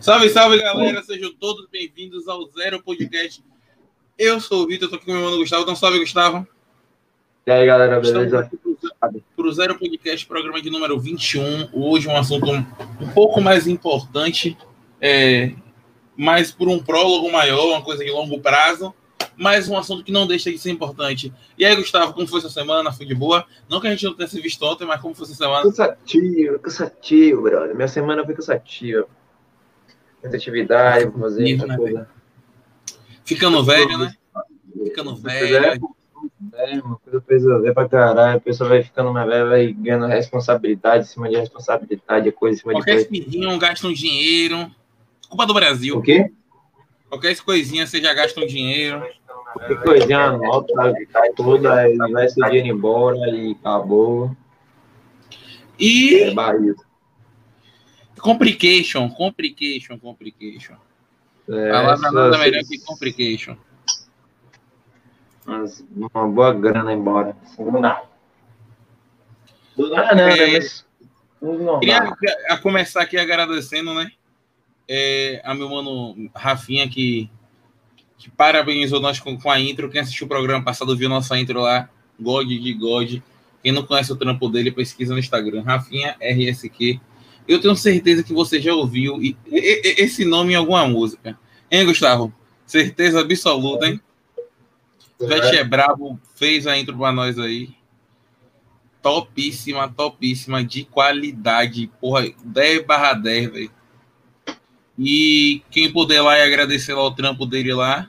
Salve, salve, galera. Sejam todos bem-vindos ao Zero Podcast. Eu sou o Vitor, tô aqui com o meu irmão Gustavo. Então, salve, Gustavo. E aí, galera, beleza? Para o Zero Podcast, programa de número 21. Hoje um assunto um, um pouco mais importante, é, mais por um prólogo maior, uma coisa de longo prazo, mas um assunto que não deixa de ser importante. E aí, Gustavo, como foi sua semana? Foi de boa? Não que a gente não tenha se visto ontem, mas como foi sua semana? Cansativo, cansativo, brother. Minha semana foi cansativa. Muita atividade, fazer muita né, coisa. Ficando velho, né? Ficando velho. É, uma coisa ver pra caralho. A pessoa vai ficando mais velha, vai ganhando responsabilidade em cima de responsabilidade, coisa em cima Qualquer de coisa. espinho gasta um dinheiro. Culpa do Brasil. O quê? Qualquer coisinha você já gasta um dinheiro. Que coisinha nota, cai toda, aí vai esse dinheiro embora e acabou. É E barriga. Complication, complication, complication. É, Palavra nada melhor que complication. Mas uma boa grana embora. Do nada, não, É. né? Mas. Normal. Queria a começar aqui agradecendo, né? é, a meu mano Rafinha, que, que parabenizou nós com, com a intro. Quem assistiu o programa passado viu nossa intro lá, God de God. Quem não conhece o trampo dele, pesquisa no Instagram, Rafinha RSQ. Eu tenho certeza que você já ouviu e- e- e- esse nome em alguma música. Hein, Gustavo? Certeza absoluta, hein? Vete é brabo, fez a intro pra nós aí. Topíssima, topíssima, de qualidade. Porra, 10 barra 10, velho. E quem puder lá e agradecer lá o trampo dele lá.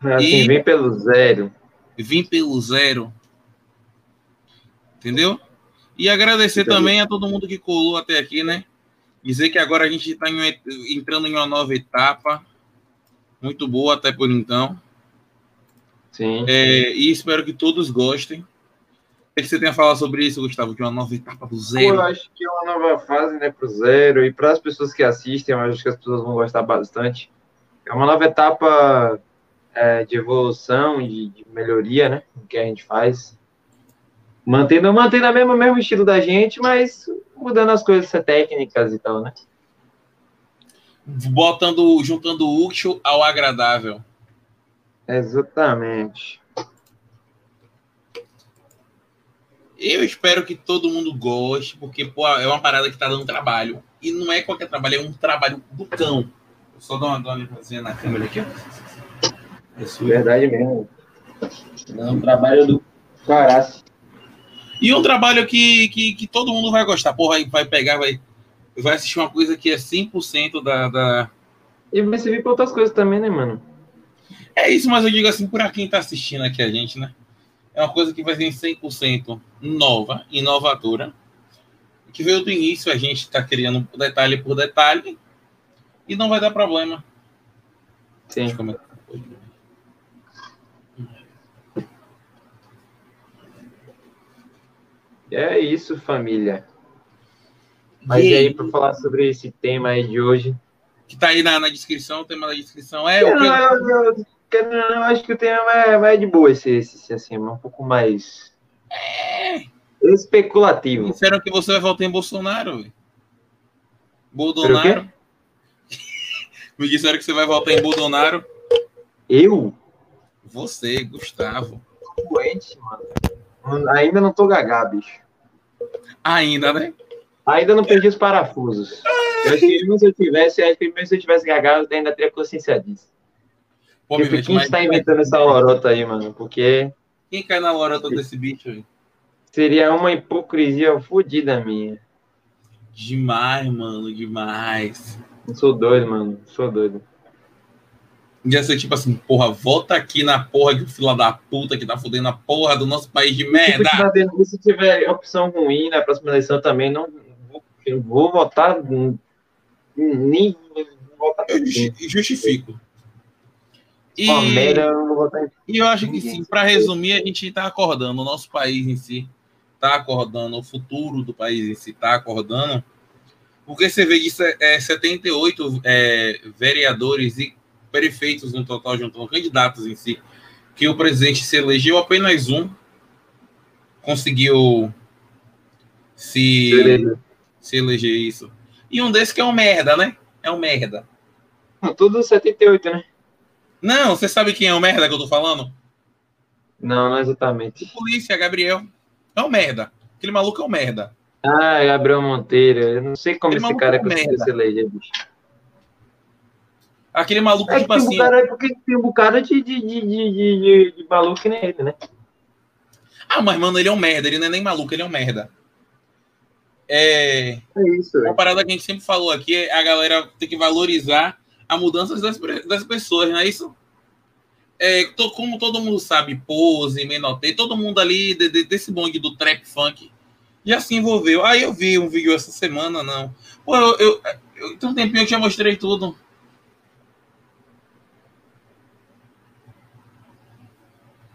Assim, E- vem pelo zero. Vim pelo zero. Entendeu? E agradecer Entendi. também a todo mundo que colou até aqui, né? Dizer que agora a gente está entrando em uma nova etapa. Muito boa até por então. Sim. É, e espero que todos gostem. O que você tem a falar sobre isso, Gustavo? De uma nova etapa do zero. eu acho que é uma nova fase, né, pro zero. E para as pessoas que assistem, eu acho que as pessoas vão gostar bastante. É uma nova etapa é, de evolução, de, de melhoria, né? O que a gente faz. Mantendo, mantendo a mesma, o mesmo estilo da gente, mas mudando as coisas técnicas e tal, né? Botando, juntando o útil ao agradável. Exatamente. Eu espero que todo mundo goste, porque pô, é uma parada que tá dando trabalho. E não é qualquer trabalho, é um trabalho do cão. Eu só dou uma, limpadinha na câmera aqui, ó. Isso. Verdade mesmo. É um trabalho do caralho. E um trabalho que, que, que todo mundo vai gostar. Porra, vai pegar, vai, vai assistir uma coisa que é 100% da, da. E vai servir para outras coisas também, né, mano? É isso, mas eu digo assim, por quem tá assistindo aqui a gente, né? É uma coisa que vai ser 100% nova, inovadora. Que veio do início, a gente tá criando detalhe por detalhe. E não vai dar problema. Sim. Deixa eu comentar. É isso, família. Mas e aí, para falar sobre esse tema aí de hoje? Que tá aí na, na descrição, o tema da descrição é Eu, o que. eu, eu, eu, eu acho que o tema é mais de boa esse, esse assim, um pouco mais especulativo. Disseram que você vai votar em Bolsonaro, velho. Bolsonaro. Me disseram que você vai votar em Bolsonaro. Eu? Você, Gustavo. Tô doente, mano. Ainda não tô gagá, bicho. Ainda, né? Ainda não perdi os parafusos. Eu acho que mesmo se eu tivesse, acho que mesmo se eu tivesse eu ainda teria consciência disso. Pô, Porque mete quem está inventando essa lorota aí, mano? Porque Quem cai na lorota desse bicho, velho? seria uma hipocrisia fodida minha. Demais, mano, demais. Eu sou doido, mano. Sou doido. Ia ser tipo assim, porra, volta aqui na porra de fila da puta que tá fudendo a porra do nosso país de merda. se tiver opção ruim na próxima eleição também, não vou, eu vou votar. Nem votar. Eu justi- justifico. E, Uma merda, eu não vou votar e eu acho que sim, para resumir, a gente tá acordando, o nosso país em si tá acordando, o futuro do país em si tá acordando, porque você vê disso é, 78 é, vereadores e prefeitos no total, juntando candidatos em si, que o presidente se elegeu apenas um, conseguiu se, Beleza. se eleger isso. E um desses que é um merda, né? É um merda. Tudo 78, né? Não, você sabe quem é o merda que eu tô falando? Não, não exatamente. Polícia, Gabriel. É um merda. Aquele maluco é um merda. Ah, é Gabriel Monteiro. Eu não sei como Aquele esse cara é conseguiu se eleger, bicho. Aquele maluco, é, tipo assim. Cara, é porque tem um bocado de, de, de, de, de, maluco que nem ele, né? Ah, mas, mano, ele é um merda. Ele não é nem maluco, ele é um merda. É, é isso. Uma parada que a gente sempre falou aqui é a galera tem que valorizar a mudança das, das pessoas, não é isso? É, to, como todo mundo sabe, Pose, Menotei, todo mundo ali de, de, desse bonde do trap funk já se envolveu. Aí eu vi um vídeo essa semana, não. Pô, eu, eu, eu tem um tempinho que já mostrei tudo.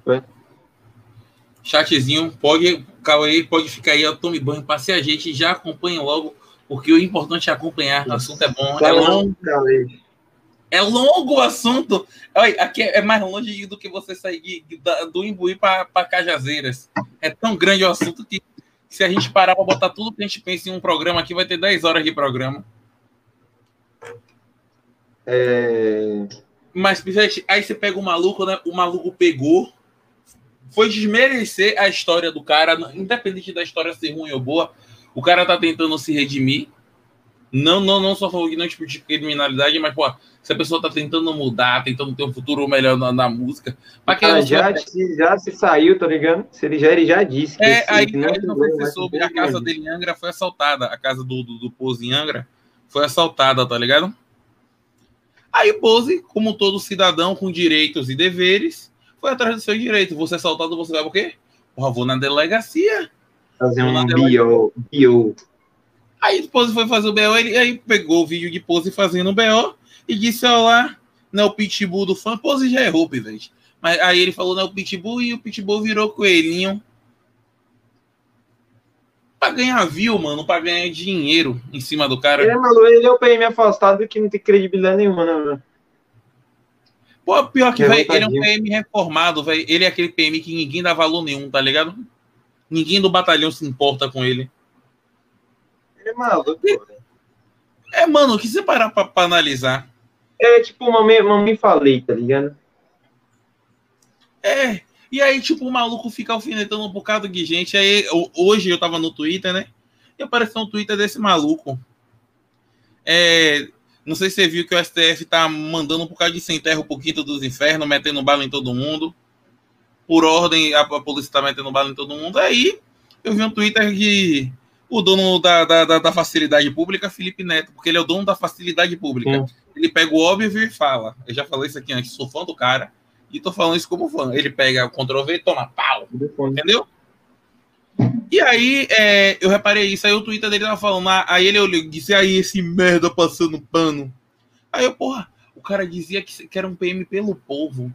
Foi? Chatzinho, pode, Cauê, pode ficar aí, eu tome banho, passe a gente, já acompanha logo, porque o importante é acompanhar, o assunto é bom, é longo. É longo o assunto. Olha, aqui é mais longe do que você sair do Imbuí para Cajazeiras. É tão grande o assunto que se a gente parar para botar tudo que a gente pensa em um programa aqui, vai ter 10 horas de programa. É... Mas, aí você pega o maluco, né? O maluco pegou, foi desmerecer a história do cara, independente da história ser ruim ou boa. O cara tá tentando se redimir. Não, não, não só falando que não tipo de criminalidade, mas, pô, se a pessoa tá tentando mudar, tentando ter um futuro melhor na, na música. Mas cara, já, se, já se saiu, tá ligado? Se ele já, ele já disse. Que é, aí, não, aí não foi soube, a casa dele em Angra foi assaltada. A casa do, do, do Pose em Angra foi assaltada, tá ligado? Aí Pose, como todo cidadão com direitos e deveres, foi atrás do seu direito. Você é assaltado, você vai o quê? Porra, vou na delegacia. Fazer um bio, bio. Aí Pose foi fazer o BO, ele aí pegou o vídeo de Pose fazendo o BO e disse: Olá, não é o Pitbull do fã. Pose já errou, pivete. Mas aí ele falou: Não é o Pitbull e o Pitbull virou coelhinho. Pra ganhar view, mano, pra ganhar dinheiro em cima do cara. Ele é maluco, ele é o PM afastado que não tem credibilidade nenhuma, né, mano? Pô, pior que, velho, ele é um PM reformado, velho. Ele é aquele PM que ninguém dá valor nenhum, tá ligado? Ninguém do batalhão se importa com ele. Ele é maluco, É, mano, o que você parar pra, pra analisar? É tipo mamãe, mamãe falei, tá ligado? É, e aí, tipo, o maluco fica alfinetando um bocado de gente. Aí, hoje eu tava no Twitter, né? E apareceu um Twitter desse maluco. É, não sei se você viu que o STF tá mandando um bocado de sem terra pro quinto dos infernos, metendo bala em todo mundo. Por ordem, a, a polícia tá metendo bala em todo mundo. Aí, eu vi um Twitter que o dono da, da, da, facilidade pública, Felipe Neto, porque ele é o dono da facilidade pública. Sim. Ele pega o óbvio e fala. Eu já falei isso aqui antes, sou fã do cara e tô falando isso como fã. Ele pega o Ctrl V e toma pau. Entendeu? E aí, é, eu reparei isso. Aí o Twitter dele tava falando, ah, aí ele olhou, disse aí esse merda passando pano. Aí eu, porra, o cara dizia que, que era um PM pelo povo.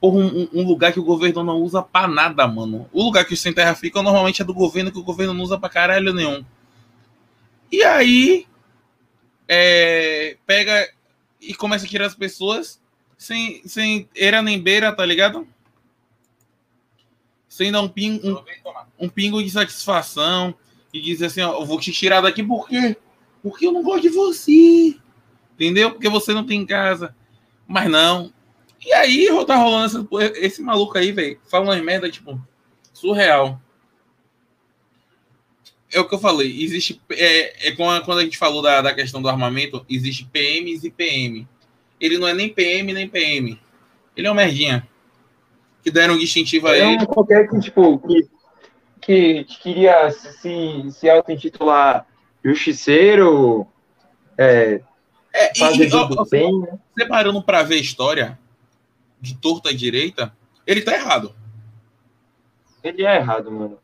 Porra, um, um, lugar que o governo não usa pra nada, mano. O lugar que os sem terra ficam normalmente é do governo, que o governo não usa pra caralho nenhum. E aí, é, pega e começa a tirar as pessoas sem, sem era nem beira, tá ligado? Sem dar um pingo, um, um pingo de satisfação e dizer assim, ó, eu vou te tirar daqui por quê? Porque eu não gosto de você. Entendeu? Porque você não tem casa. Mas não, e aí tá rolando esse, esse maluco aí, velho, fala umas merda, tipo, surreal. É o que eu falei, existe. É, é quando a gente falou da, da questão do armamento, existe PMs e PM. Ele não é nem PM nem PM. Ele é um merdinha. Que deram um distintivo a é ele. É qualquer que, tipo, que, que queria se, se auto-intitular justiceiro, é, é, fazer e, ó, bem, né? Separando para ver a história, de torta à direita, ele tá errado. Ele é errado, mano.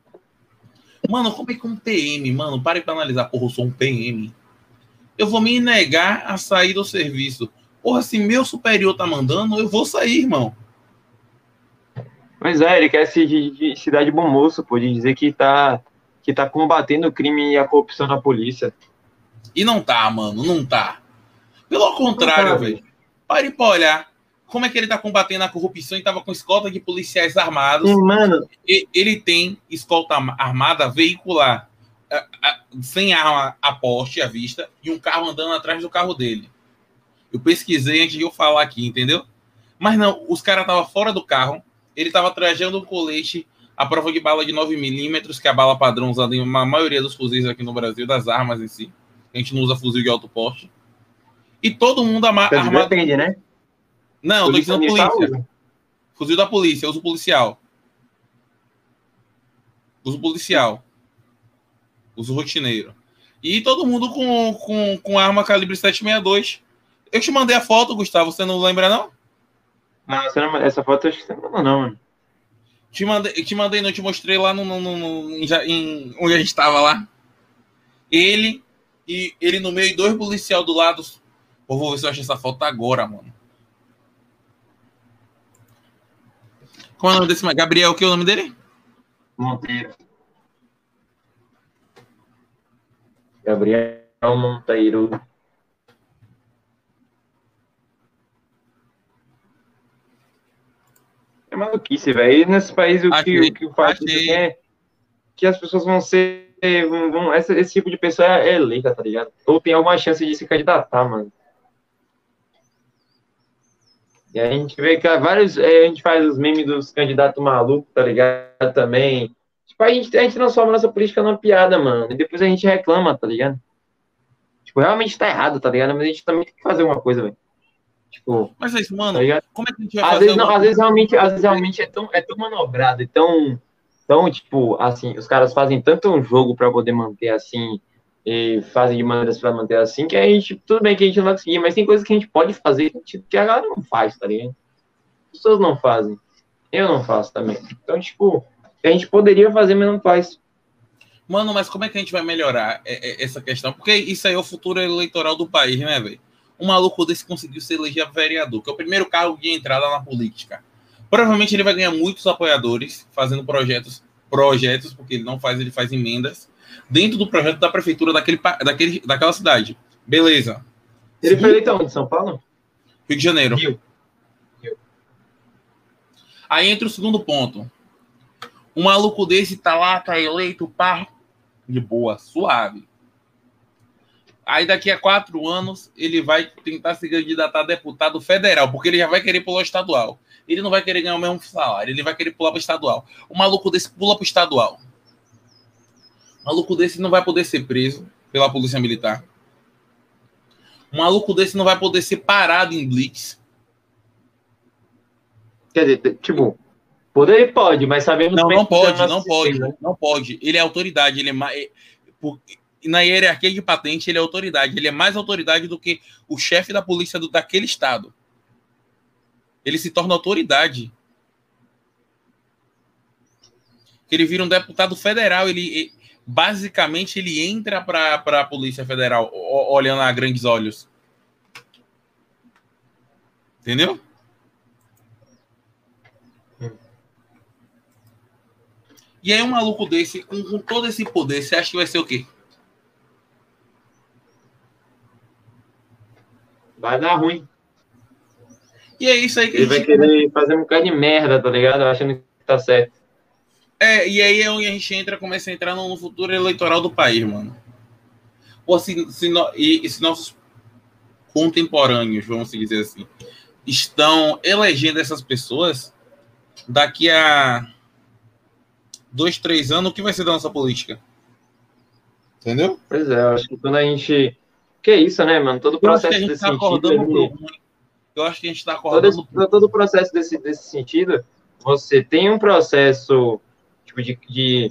Mano, como é que um PM, mano, pare pra analisar, porra, eu sou um PM. Eu vou me negar a sair do serviço. Porra, se meu superior tá mandando, eu vou sair, irmão. Pois é, ele quer se, se dar de bom moço, pode dizer que tá, que tá combatendo o crime e a corrupção na polícia. E não tá, mano, não tá. Pelo contrário, tá, velho. Pare pra olhar como é que ele está combatendo a corrupção e estava com escolta de policiais armados. Mano. Ele tem escolta armada veicular, sem arma a poste à vista, e um carro andando atrás do carro dele. Eu pesquisei antes de eu falar aqui, entendeu? Mas não, os caras estavam fora do carro, ele estava trajando um colete à prova de bala de 9mm, que é a bala padrão usada em uma maioria dos fuzis aqui no Brasil, das armas em si. A gente não usa fuzil de alto porte. E todo mundo ama, armado. Depende, né? Não, polícia tô dizendo polícia. Fuzil da polícia, uso policial. Uso policial. Uso rotineiro. E todo mundo com, com, com arma calibre 762. Eu te mandei a foto, Gustavo, você não lembra, não? Não, não essa foto eu acho que você não mandou, não, mano. Te mandei, te mandei, não te mostrei lá no, no, no, em, onde a gente estava lá. Ele e ele no meio e dois policial do lado. Pô, vou ver se eu acho essa foto agora, mano. Qual é o nome desse? Gabriel, o que é o nome dele? Monteiro. Gabriel Monteiro. É maluquice, velho. Nesse país, o que, o que partido é que as pessoas vão ser. Vão, vão, esse, esse tipo de pessoa é, é eleita, tá ligado? Ou tem alguma chance de se candidatar, mano. E a gente vê que vários. É, a gente faz os memes dos candidatos malucos, tá ligado? Também. Tipo, a gente, a gente transforma nossa política numa piada, mano. E depois a gente reclama, tá ligado? Tipo, realmente tá errado, tá ligado? Mas a gente também tem que fazer uma coisa, velho. Tipo, Mas é isso, mano, tá como é que a gente vai às fazer? Vezes, não, às vezes realmente, às vezes realmente é tão, é tão manobrado, é tão, tão, tipo, assim, os caras fazem tanto um jogo para poder manter assim, e fazem de maneiras para manter assim, que a gente, tudo bem que a gente não vai conseguir, mas tem coisas que a gente pode fazer que a galera não faz, tá ligado? As pessoas não fazem. Eu não faço também. Então, tipo, a gente poderia fazer, mas não faz. Mano, mas como é que a gente vai melhorar essa questão? Porque isso aí é o futuro eleitoral do país, né, velho? Um maluco desse conseguiu se eleger vereador, que é o primeiro cargo de entrada na política. Provavelmente ele vai ganhar muitos apoiadores fazendo projetos, projetos, porque ele não faz, ele faz emendas dentro do projeto da prefeitura daquele, daquele, daquela cidade. Beleza. Ele foi eleito onde? São Paulo? Rio de Janeiro. Rio. Rio. Aí entra o segundo ponto. Um maluco desse tá lá, tá eleito, pá, de boa, suave. Aí daqui a quatro anos ele vai tentar se candidatar a deputado federal, porque ele já vai querer pular o estadual. Ele não vai querer ganhar o mesmo salário, ele vai querer pular para o estadual. O maluco desse pula para o estadual. O maluco desse não vai poder ser preso pela polícia militar. O maluco desse não vai poder ser parado em blitz. Quer dizer, tipo, poder ele pode, mas sabemos não, não pode, não pode, né? não pode. Ele é autoridade, ele é mais é, na hierarquia de patente, ele é autoridade. Ele é mais autoridade do que o chefe da polícia do, daquele estado. Ele se torna autoridade. Ele vira um deputado federal. Ele basicamente ele entra para a polícia federal olhando a grandes olhos. Entendeu? E aí um maluco desse, com, com todo esse poder, você acha que vai ser o quê? Vai dar ruim. E é isso aí que Ele vai querer fazer um bocado de merda, tá ligado? Achando que tá certo. É, e aí é onde a gente entra, começa a entrar no futuro eleitoral do país, mano. Ou se, se, no, e, se nossos contemporâneos, vamos dizer assim, estão elegendo essas pessoas, daqui a dois, três anos, o que vai ser da nossa política? Entendeu? Pois é, eu acho que quando a gente que é isso, né, mano? Todo o processo desse tá sentido. Eu acho que a gente está acordando. Todo, todo o processo desse, desse sentido, você tem um processo tipo, de, de.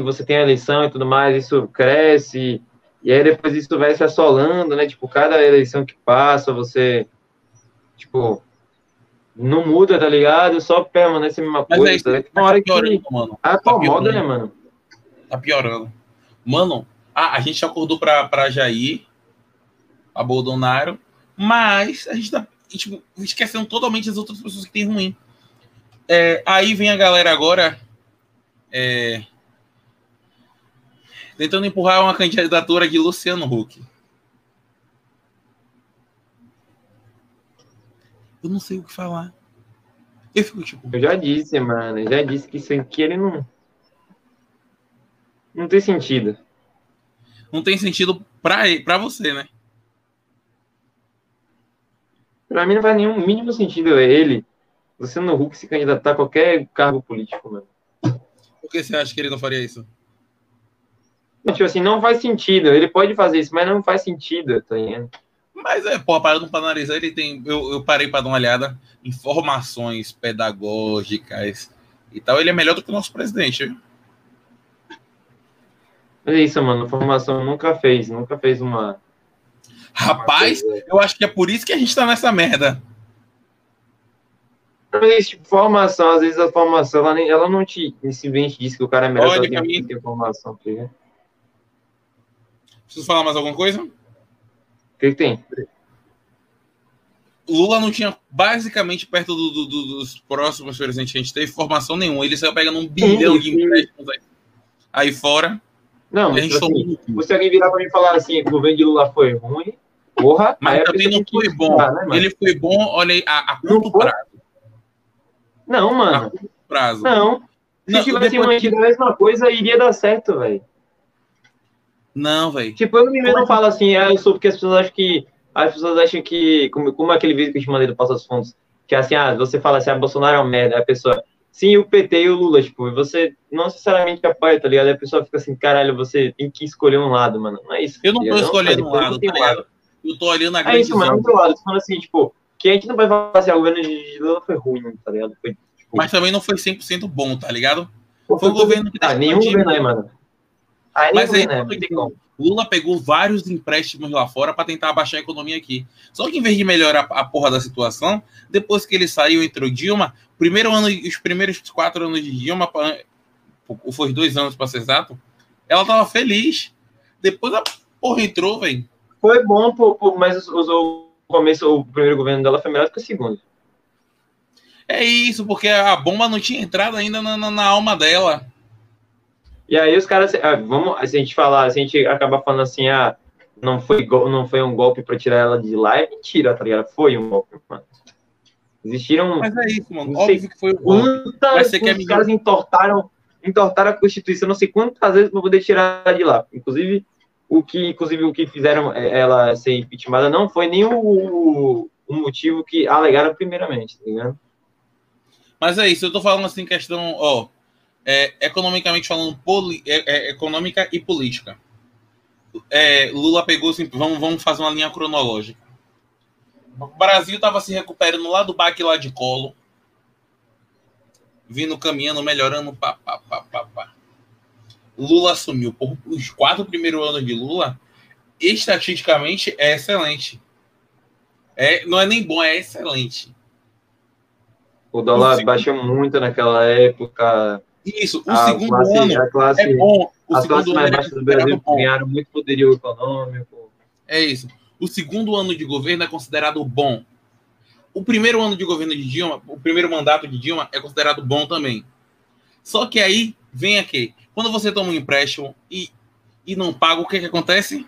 Você tem a eleição e tudo mais, isso cresce, e aí depois isso vai se assolando, né? Tipo, cada eleição que passa, você. Tipo, não muda, tá ligado? Só permanece a mesma coisa. Mas é isso, uma hora tá piorando, que mano. acomoda, tá né, mano? Tá piorando. Mano, ah, a gente acordou para Jair, a Bolsonaro, mas a gente tá tipo, esquecendo totalmente as outras pessoas que tem ruim. É, aí vem a galera agora é, tentando empurrar uma candidatura de Luciano Huck. Eu não sei o que falar. Eu fico tipo. Eu já disse, mano. Eu já disse que isso aqui ele não. Não tem sentido não tem sentido para você, né? Pra mim não faz nenhum mínimo sentido ele, no Huck, se candidatar a qualquer cargo político, mano. Por que você acha que ele não faria isso? Tipo assim, não faz sentido. Ele pode fazer isso, mas não faz sentido, tá ligado? Mas é, pô, parando para analisar, ele tem. Eu, eu parei para dar uma olhada. Informações pedagógicas e tal. Ele é melhor do que o nosso presidente. Viu? É isso, mano. Formação nunca fez, nunca fez uma. Rapaz, uma eu acho que é por isso que a gente tá nessa merda. Mas, tipo, formação, às vezes a formação, ela, nem, ela não te simplesmente diz que o cara é melhor Olha, que ter formação. Tá Preciso falar mais alguma coisa? O que, que tem? Lula não tinha, basicamente, perto do, do, do, dos próximos presidentes que a gente teve, formação nenhuma. Ele saiu pegando um bilhão de empréstimos aí, aí fora. Não, mas tipo assim, se alguém virar para mim e falar assim, o governo de Lula foi ruim, porra. Mas também não foi bom. né, ele foi bom, olha aí, a, a curto prazo. Não, mano. A curto prazo. Não. Se não, tivesse mantido a mesma coisa, iria dar certo, velho. Não, velho. Tipo, eu mesmo não falo assim, ah, eu sou porque as pessoas acham que. As pessoas acham que. Como, como aquele vídeo que eu te mandei do Passa dos Fundos, que é assim, ah, você fala assim, ah, Bolsonaro é um merda, a pessoa. Sim, o PT e o Lula, tipo, você não necessariamente apoia, tá ligado? a pessoa fica assim, caralho, você tem que escolher um lado, mano. Não é isso. Eu não tô escolhendo um lado, tá ligado? Eu tô olhando a grande É isso, mano, é outro lado. Falando assim, tipo, que a gente não vai falar assim, ah, o governo de Lula foi ruim, tá ligado? Foi, tipo... Mas também não foi 100% bom, tá ligado? Foi um governo que... Ah, nenhum governo aí, mano. Ah, Mas aí, é, não tem como. Lula pegou vários empréstimos lá fora para tentar abaixar a economia aqui. Só que em vez de melhorar a porra da situação, depois que ele saiu, entrou Dilma, primeiro ano, os primeiros quatro anos de Dilma, ou foi dois anos para ser exato, ela tava feliz. Depois a porra entrou, velho. Foi bom, mas o começo, o primeiro governo dela foi melhor do que o segundo. É isso, porque a bomba não tinha entrado ainda na, na, na alma dela. E aí os caras, ah, vamos, se a gente falar, se a gente acabar falando assim, ah, não foi, não foi um golpe para tirar ela de lá, é mentira, tá ligado? Foi um golpe, mano. Existiram. Mas é isso, mano. Óbvio que foi um golpe. Mas você quer os caras entortaram, entortaram a Constituição, não sei quantas vezes para poder tirar ela de lá. Inclusive, o que, inclusive, o que fizeram é, ela ser impeachmentada não foi nem o, o motivo que alegaram primeiramente, tá ligado? Mas é isso, eu tô falando assim, questão, ó, é, economicamente falando, poli, é, é, econômica e política. É, Lula pegou, assim, vamos, vamos fazer uma linha cronológica. O Brasil estava se recuperando lá do baque lá de colo, vindo caminhando, melhorando, pá, pá, pá, pá, pá. Lula assumiu. Por, os quatro primeiros anos de Lula, estatisticamente, é excelente. É, não é nem bom, é excelente. O dólar baixou muito naquela época. Isso, o a segundo classe, ano classe, é bom. O as classes mais baixas do Brasil ganharam muito poderio econômico. É isso. O segundo ano de governo é considerado bom. O primeiro ano de governo de Dilma, o primeiro mandato de Dilma é considerado bom também. Só que aí vem aqui. Quando você toma um empréstimo e, e não paga, o que, que acontece?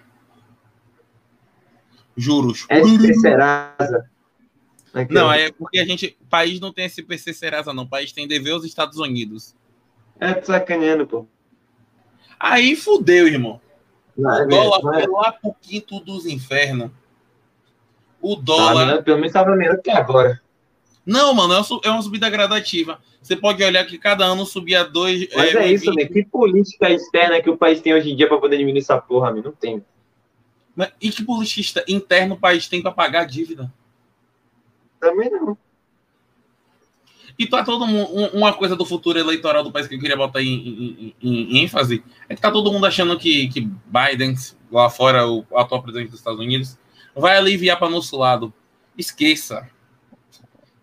Juros. SPC Serasa. Não, é porque a gente. O país não tem SPC Serasa, não. O país tem dever aos Estados Unidos. É sacaneando, pô. Aí fudeu, irmão. Não, o é dólar mesmo, é? foi lá pro quinto dos infernos. O dólar. Tá, pelo menos estava melhor que agora. Não, mano, é, é uma subida gradativa. Você pode olhar que cada ano subia dois. Mas é, é isso, né? Que política externa que o país tem hoje em dia para poder diminuir essa porra, amigo? Não tem. Mas, e que política interna o país tem para pagar a dívida? Também não. E tá todo mundo. Uma coisa do futuro eleitoral do país que eu queria botar em, em, em, ênfase é que tá todo mundo achando que, que Biden, lá fora, o atual presidente dos Estados Unidos, vai aliviar para nosso lado. Esqueça.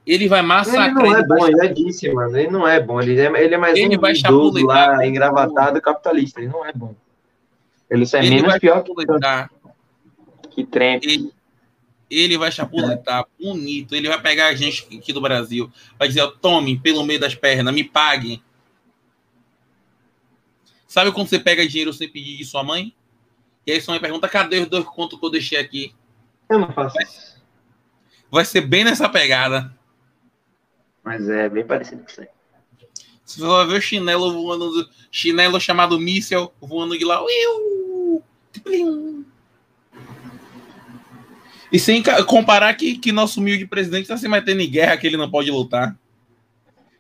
Ele vai massacrar. Ele não é bom, ele é disse, mano. Ele não é bom. Ele é, ele é mais ele um vai idoso lá, engravatado, capitalista. Ele não é bom. Ele só é ele menos pior que, que Trump. Ele, ele vai chapuletar bonito. Ele vai pegar a gente aqui do Brasil. Vai dizer, tome pelo meio das pernas, me pague. Sabe quando você pega dinheiro sem pedir de sua mãe? E aí sua mãe pergunta, cadê os dois contos que eu deixei aqui? Eu não faço vai, vai ser bem nessa pegada. Mas é bem parecido com isso aí. Você vai ver o chinelo voando, chinelo chamado míssel voando de lá. E sem comparar que, que nosso humilde presidente está se metendo em guerra que ele não pode lutar.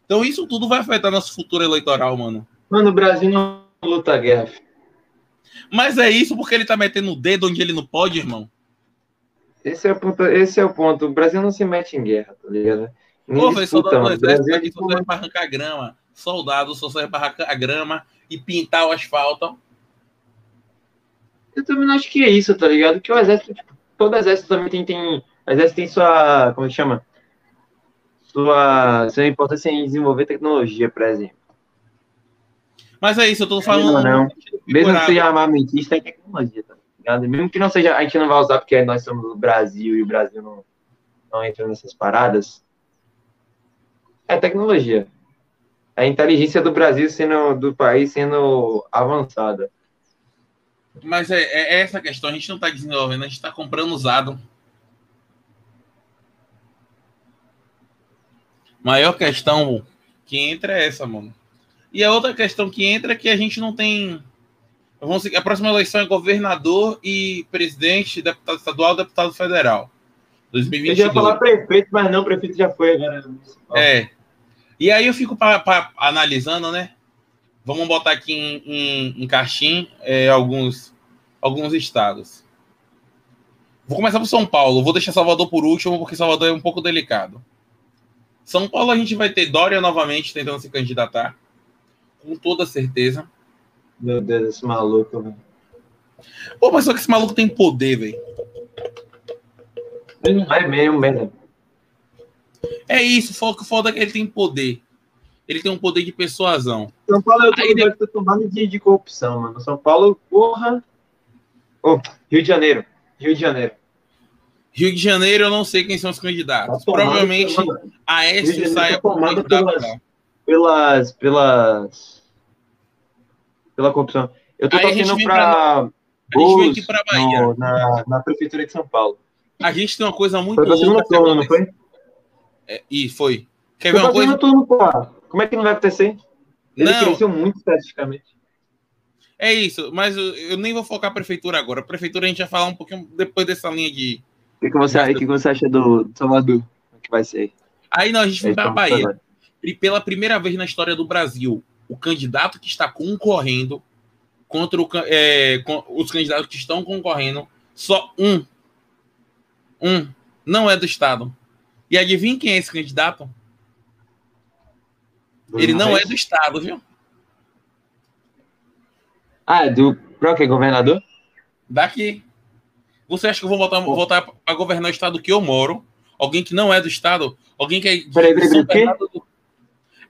Então isso tudo vai afetar nosso futuro eleitoral, mano. Mano, o Brasil não luta guerra. Mas é isso porque ele tá metendo o dedo onde ele não pode, irmão. Esse é o ponto. Esse é o ponto. O Brasil não se mete em guerra, tá ligado? Pô, velho, soldado do exército aqui só serve pra arrancar grama. Soldado só serve pra arrancar grama e pintar o asfalto. Eu também acho que é isso, tá ligado? Que o exército, tipo, todo exército também tem, tem. O exército tem sua. Como é que chama? Sua, sua importância em desenvolver tecnologia, por exemplo. Mas é isso, eu tô falando. Não, não. Mesmo que seja armamentista, é tecnologia, tá ligado? Mesmo que não seja. A gente não vai usar porque nós somos o Brasil e o Brasil não, não entra nessas paradas. É tecnologia. É a inteligência do Brasil sendo. do país sendo avançada. Mas é, é essa a questão, a gente não está desenvolvendo, a gente está comprando usado. Maior questão que entra é essa, mano. E a outra questão que entra é que a gente não tem. Vamos, a próxima eleição é governador e presidente, deputado estadual, deputado federal. 2022. Eu ia falar prefeito, mas não, prefeito já foi agora. É. E aí eu fico pra, pra, analisando, né? Vamos botar aqui em, em, em caixinha é, alguns, alguns estados. Vou começar por São Paulo. Vou deixar Salvador por último, porque Salvador é um pouco delicado. São Paulo a gente vai ter Dória novamente tentando se candidatar. Com toda certeza. Meu Deus, esse maluco, velho. Pô, mas só que esse maluco tem poder, velho. É mesmo, mesmo. É isso, foco foda é que ele tem poder. Ele tem um poder de persuasão. São Paulo é outro lugar que tomando de, de corrupção, mano. São Paulo, porra. Oh, Rio de Janeiro. Rio de Janeiro. Rio de Janeiro, eu não sei quem são os candidatos. Tá Provavelmente a S saia tá pelas, pelas, pelas, pela corrupção. Eu tô torcendo pra. A gente vem aqui pra Bahia. No, na, na prefeitura de São Paulo. A gente tem uma coisa muito foi louca. Turno, não foi? É, e foi. Quer ver uma coisa? Turno, pô. Como é que não vai acontecer? Ele não. cresceu muito estatisticamente. É isso, mas eu, eu nem vou focar a prefeitura agora. A prefeitura a gente vai falar um pouquinho depois dessa linha de que, que, você, que, que você acha do, do Salvador? que vai ser? Aí não, a gente vai para a Bahia. E pela primeira vez na história do Brasil, o candidato que está concorrendo contra o, é, com, os candidatos que estão concorrendo, só um, um, não é do Estado. E adivinha quem é esse candidato? Ele não é do Estado, viu? Ah, é do. Que? Governador? Daqui. Você acha que eu vou voltar, voltar para governar o estado que eu moro? Alguém que não é do estado? Alguém que é. Peraí, peraí, peraí, do...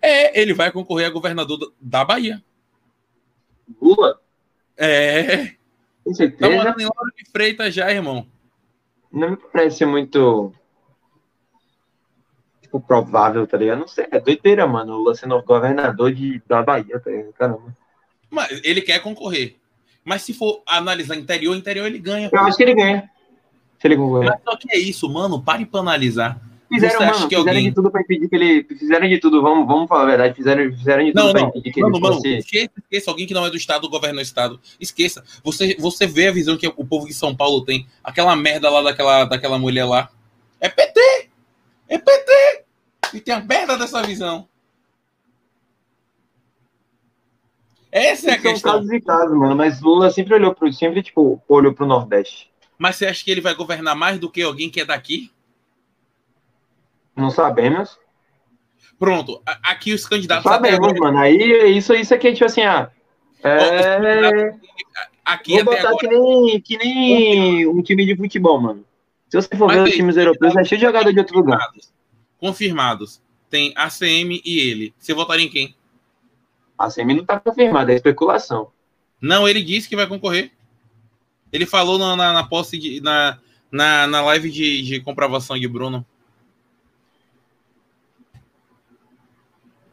É, ele vai concorrer a governador da Bahia. Lula? É. Com certeza. Tá morando em Lauro de Freitas já, irmão. Não me parece muito. Tipo, provável, tá ligado? Não sei, é doideira, mano. O Lula sendo governador de, da Bahia, tá ligado? Caramba. Mas ele quer concorrer. Mas se for analisar interior, interior ele ganha. Eu acho que ele ganha. Se ele concorrer. Mas só que é isso, mano. Pare pra analisar. Fizeram, Você mano, fizeram alguém... de tudo pra impedir que ele. Fizeram de tudo, vamos, vamos falar a verdade. Fizeram, fizeram de tudo não, pra não. impedir que mano, ele mano, fosse. Esqueça, esqueça, alguém que não é do Estado governa o Estado. Esqueça. Você, você vê a visão que o povo de São Paulo tem. Aquela merda lá daquela, daquela mulher lá. É PT! É PT! E tem a merda dessa visão. Essa é a questão. São casos e casos, mano. Mas Lula sempre olhou pro, sempre, tipo, olhou pro Nordeste. Mas você acha que ele vai governar mais do que alguém que é daqui? Não sabemos. Pronto, aqui os candidatos. Não sabemos, agora... mano. Aí isso, isso aqui é tipo assim, ah. É... Aqui Vou botar agora... que nem, que nem um time de futebol, mano. Se você for Mas ver os times europeus, é cheio de jogador de outro lugar. Confirmados. Tem ACM e ele. Você votaria em quem? A semi não está confirmada, é especulação. Não, ele disse que vai concorrer. Ele falou na, na, na posse de, na, na, na live de, de comprovação de Bruno.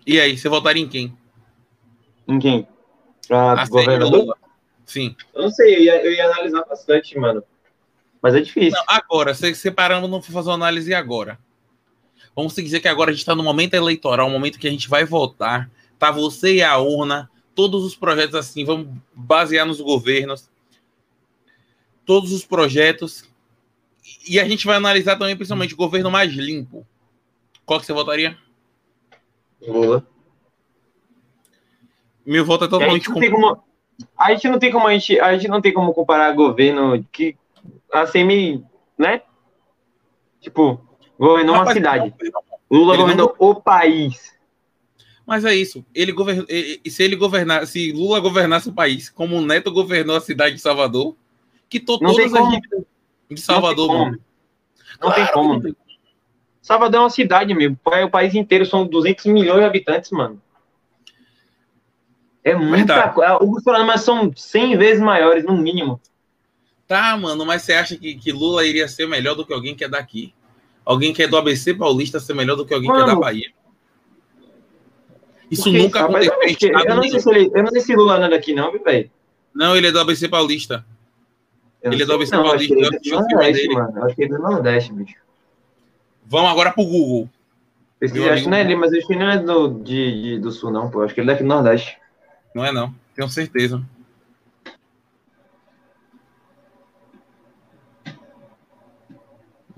E aí, você votaria em quem? Em quem? Pra A governador? Sim. Eu não sei, eu ia, eu ia analisar bastante, mano. Mas é difícil. Não, agora, separando, não fazer uma análise agora. Vamos dizer que agora a gente está no momento eleitoral, um momento que a gente vai votar tá você e a urna, todos os projetos assim, vamos basear nos governos, todos os projetos. E a gente vai analisar também, principalmente, o governo mais limpo. Qual que você votaria? Lula. Meu voto é A totalmente gente, não tem como, a gente não tem como a gente, a gente não tem como comparar governo que assim me, né? Tipo, governou uma Rapaz, cidade. não- Lula ele não- governou o país. Mas é isso. Ele govern... Se ele governar, se Lula governasse o país, como o Neto governou a cidade de Salvador, quitou Não todas as como. dívidas de Salvador, não tem mano. como. Não tem Claro como. não tem. Salvador é uma cidade, meu. É o país inteiro, são 200 milhões de habitantes, mano. É muita coisa. Os problemas são 100 vezes maiores, no mínimo. Tá, mano, mas você acha que, que Lula iria ser melhor do que alguém que é daqui? Alguém que é do ABC Paulista ser melhor do que alguém que é da Mano. Bahia? Isso Porque, nunca aconteceu eu, estado não sei se ele, eu não sei se Lula não é daqui, não, viu, velho? Não, ele é do ABC Paulista. Eu Ele é do ABC não, acho que ele é Paulista, do eu Nordeste, mano. Eu acho que ele é do Nordeste, bicho. Vamos agora pro Google. Meu acho que não é ele, mas acho que não é do, de, de- do Sul, não, pô. Acho que ele é daqui do Nordeste. Não é não, tenho certeza.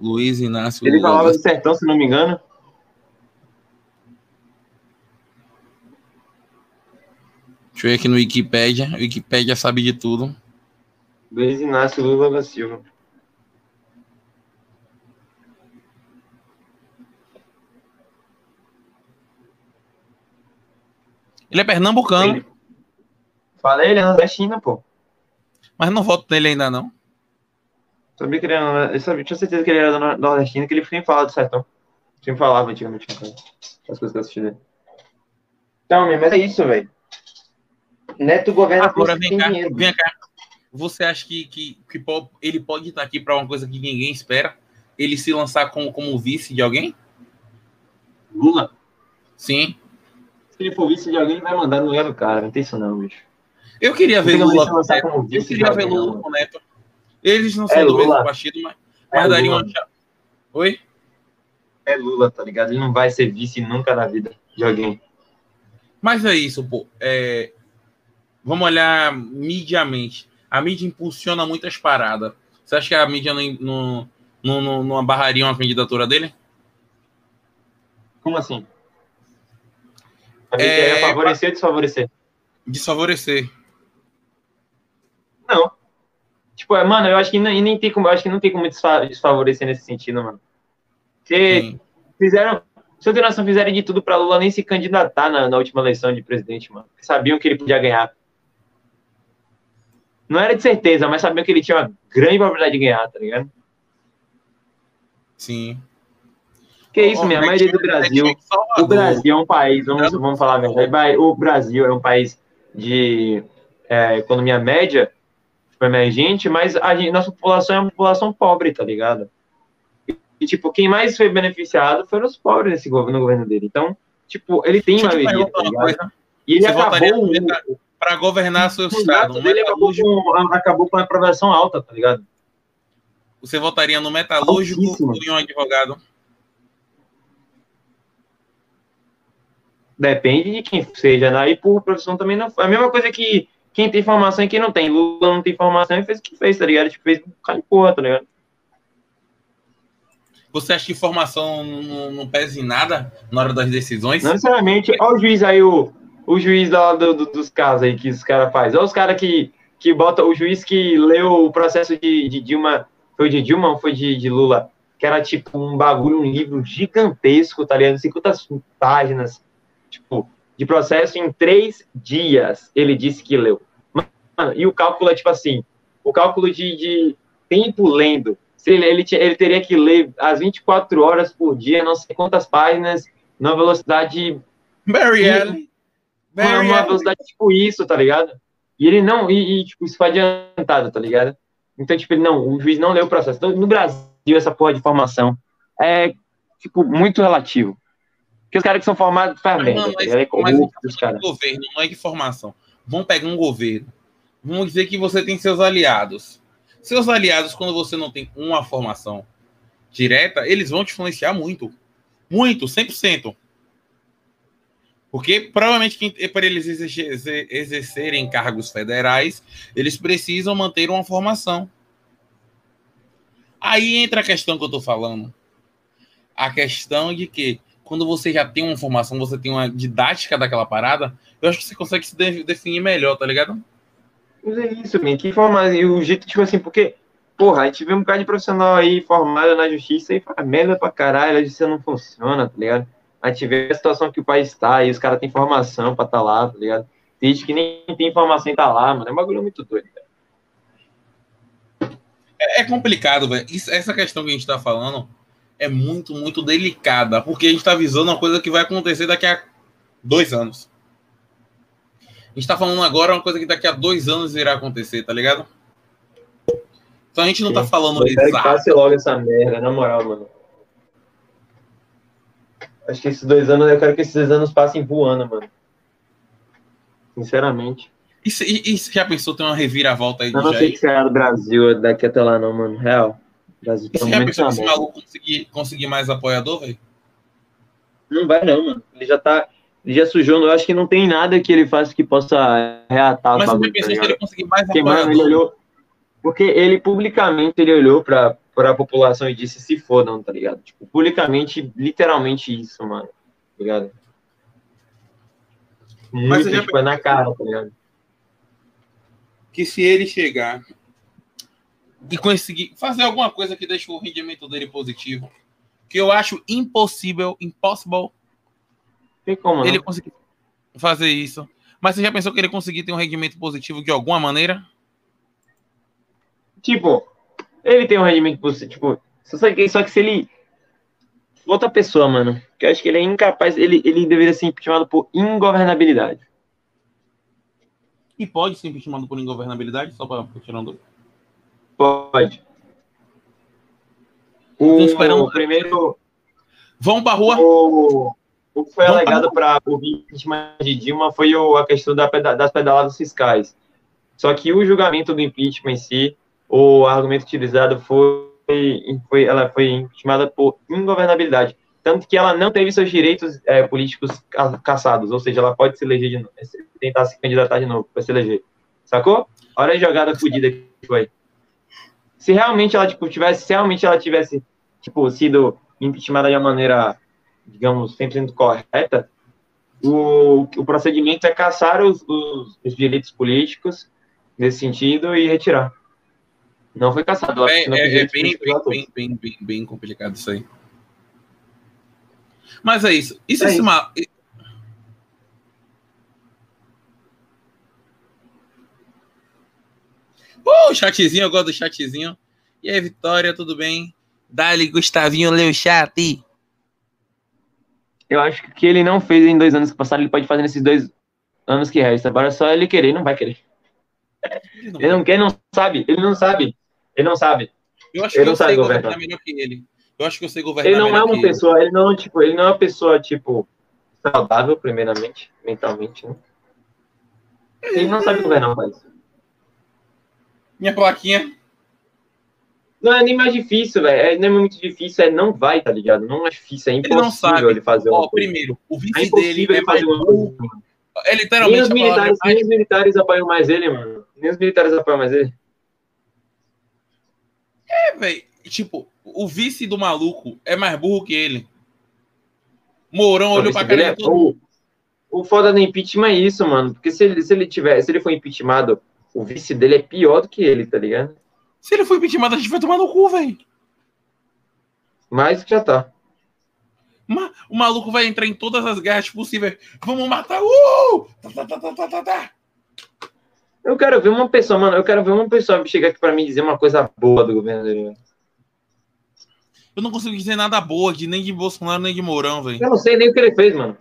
Luiz Inácio Ele Lula. falava do sertão, se não me engano. Deixa eu ir aqui no Wikipedia. Wikipedia sabe de tudo. Luiz Inácio Lula da Silva. Ele é pernambucano, Ele- Falei, ele é nordestino, pô. mas não voto nele ainda não. Sabia que ele era. Eu sabia, tinha certeza que ele era do nor- nordestino, que ele sempre falava do sertão. Sempre falava antigamente, as coisas que eu assisti dele. Então, mas é isso, velho. Neto governa Agora vem cá, dinheiro. vem cá. Você acha que, que, que ele pode estar aqui para uma coisa que ninguém espera? Ele se lançar como, como vice de alguém? Lula? Sim. Se ele for vice de alguém, ele vai mandar no lugar do cara. Não tem isso não, bicho. Eu queria ver Lula ele se com lançar Neto. como Eu queria ver alguém, Lula com Neto. Eles não são É do mesmo partido, mas, É mas daria Lula. uma. Oi? É Lula, tá ligado? Ele não vai ser vice nunca na vida de alguém. Mas é isso, pô. É, Vamos olhar midiamente. A mídia impulsiona muitas paradas. Você acha que a mídia não, não, não, não, não barraria uma candidatura dele? Como assim? A mídia É, ia favorecer ou desfavorecer? Desfavorecer. Não. Tipo, é, mano, eu acho que nem, nem tem como, eu acho que não tem como desfa- desfavorecer nesse sentido, mano. Sim. fizeram, se eu tenho noção, fizeram de tudo pra Lula nem se candidatar na, na última eleição de presidente, mano. Sabiam que ele podia ganhar. Não era de certeza, mas sabiam que ele tinha uma grande probabilidade de ganhar, tá ligado? Sim. Que isso, Ó, minha Netinho- maioria do Brasil. O Brasil é um país, vamos, vamos falar a verdade, o Brasil é um país de é, economia média, tipo, emergente, mas a gente- nossa população é uma população pobre, tá ligado? E, tipo, quem mais foi beneficiado foram os pobres nesse governo, no governo dele. Então, tipo, ele tem tá uma ligado? coisa. E ele Você acabou, Para governar seu estado, dele acabou com, acabou com a aprovação alta, tá ligado? você votaria no metalúrgico Altíssimo. ou em um advogado? Depende de quem seja, né? E por profissão também não foi. A mesma coisa que quem tem formação e quem não tem. Lula não tem formação e fez o que fez, tá ligado? Tipo, fez um cara de porra, tá ligado? Você acha que informação não, não pesa em nada na hora das decisões? Não necessariamente. Olha o juiz aí, o, o juiz lá do, do- dos casos aí que os caras fazem. Olha os caras que, que bota o juiz que leu o processo de, de Dilma. Foi de Dilma ou foi de, de Lula? Que era tipo um bagulho, um livro gigantesco, tá ligado? Não sei quantas páginas, tipo, de processo em três dias. Ele disse que leu. Mano, e o cálculo é tipo assim: o cálculo de, de tempo lendo. Se ele, ele, ele teria que ler às 24 horas por dia, não sei quantas páginas, numa velocidade Barry E- Allen. uma, velocidade tipo isso, tá ligado? E ele não, e, e, tipo, isso foi adiantado, tá ligado? Então, tipo, ele não, o juiz não leu o processo. Então, no Brasil, essa porra de formação é, tipo, muito relativo. Porque os caras que são formados fazem merda, tá mas? É mas corrupto, os falando caras. de governo, não é de formação. Vamos pegar um governo. Vamos dizer que você tem seus aliados. Seus aliados, quando você não tem uma formação direta, eles vão te influenciar muito. Muito, 100%. Porque provavelmente quem- para eles exercer- exer- exercerem cargos federais, eles precisam manter uma formação. Aí entra a questão que eu tô falando. A questão de que quando você já tem uma informação, você tem uma didática daquela parada, eu acho que você consegue se definir melhor, tá ligado? Mas é isso, man. Que informação. E o jeito, tipo assim, porque, porra, a gente vê um bocado de profissional aí formado na justiça e fala merda pra caralho, a justiça não funciona, tá ligado? A gente vê a situação que o país está e os caras têm informação pra estar tá lá, tá ligado? Tem gente que nem tem informação e tá lá, mano. É um bagulho muito doido, velho. É, é complicado, velho. Essa questão que a gente tá falando é muito, muito delicada, porque a gente está visando uma coisa que vai acontecer daqui a dois anos. A gente está falando agora uma coisa que daqui a dois anos irá acontecer, tá ligado? Então a gente não está falando eu exato. Que passe logo essa merda, na moral, mano. Acho que esses dois anos, eu quero que esses dois anos passem voando, mano. Sinceramente. E, e, e já pensou ter uma reviravolta aí do Eu não sei que será do Brasil daqui até lá, não, mano. Real. Brasil tá Você já pensou que esse maluco conseguir, conseguir mais apoiador, velho? Não vai não, mano. Ele já tá. Ele já sujou, eu acho que não tem nada que ele faça que possa reatar Mas você pensou tá ele conseguir mais Porque, apoiador? Mano, ele olhou, porque ele publicamente ele olhou pra, pra população e disse se fodam, tá ligado? Tipo, publicamente, literalmente isso, mano. Tá ligado? Muito, Mas já tipo, é na cara, tá ligado? Que se ele chegar e conseguir fazer alguma coisa que deixe o rendimento dele positivo. Que eu acho impossível, impossible. Tem como, ele conseguir fazer isso. Mas você já pensou que ele conseguir ter um rendimento positivo de alguma maneira? Tipo, ele tem um rendimento positivo. Tipo, só que, só que se ele. Outra pessoa, mano. Que eu acho que ele é incapaz. Ele, ele deveria ser impeachmentado por ingovernabilidade. E pode ser impeachmentado por ingovernabilidade? Só para tirar um dúvida. Pode. O, o primeiro. Vão para rua. O, o que foi Vão alegado para o impeachment de Dilma foi o, a questão da, das pedaladas fiscais. Só que o julgamento do impeachment em si, o argumento utilizado foi, foi ela foi impeachmentada por ingovernabilidade. Tanto que ela não teve seus direitos é, políticos caçados, ou seja, ela pode se eleger de novo, tentar se candidatar de novo para se eleger. Sacou? Olha a jogada fodida que foi se realmente ela tipo tivesse, se realmente ela tivesse tipo sido impeachmentada de uma maneira, digamos, 100% correta, o, o procedimento é caçar os, os, os, direitos políticos nesse sentido e retirar. Não foi caçado. É, é, é bem, bem, bem, bem, bem, complicado isso aí. Mas é isso. Isso é, é uma... Pô, chatzinho, eu gosto do chatzinho. E aí, Vitória, tudo bem? Dali, Gustavinho, leu o chat. Eu acho que o que ele não fez em dois anos que passaram, ele pode fazer nesses dois anos que restam. Agora é só ele querer, não vai querer. Ele não, ele não quer, não sabe. Ele não sabe. Ele não sabe. Eu acho ele que não eu sabe governar. governar melhor que ele. Eu acho que eu sei governar Ele não é uma pessoa, ele. ele não, tipo, ele não é uma pessoa, tipo, saudável, primeiramente, mentalmente, né? Ele não sabe governar um país. Minha plaquinha. Não é nem mais difícil, velho. É, não é muito difícil, é não vai, tá ligado? Não é difícil, é impossível ele, não sabe. ele fazer uma Ó, coisa. Primeiro, o vice é dele é fazer uma coisa. É literalmente nem os, militares, nem os militares apoiam mais ele, mano. Nem os militares apoiam mais ele. É, velho. Tipo, o vice do maluco é mais burro que ele. Mourão olhou pra cara é, todo. O, o foda do impeachment é isso, mano. Porque se ele, se ele tiver, se ele for impeachmentado o vice dele é pior do que ele, tá ligado? Se ele for impeachment, a gente vai tomar no cu, velho. Mas já tá. O maluco vai entrar em todas as guerras possíveis. Vamos matar. Uh! Tá, tá, tá, tá, tá, Eu quero ver uma pessoa, mano. Eu quero ver uma pessoa chegar aqui pra mim dizer uma coisa boa do governo dele. Eu não consigo dizer nada boa de nem de Bolsonaro nem de Mourão, velho. Eu não sei nem o que ele fez, mano.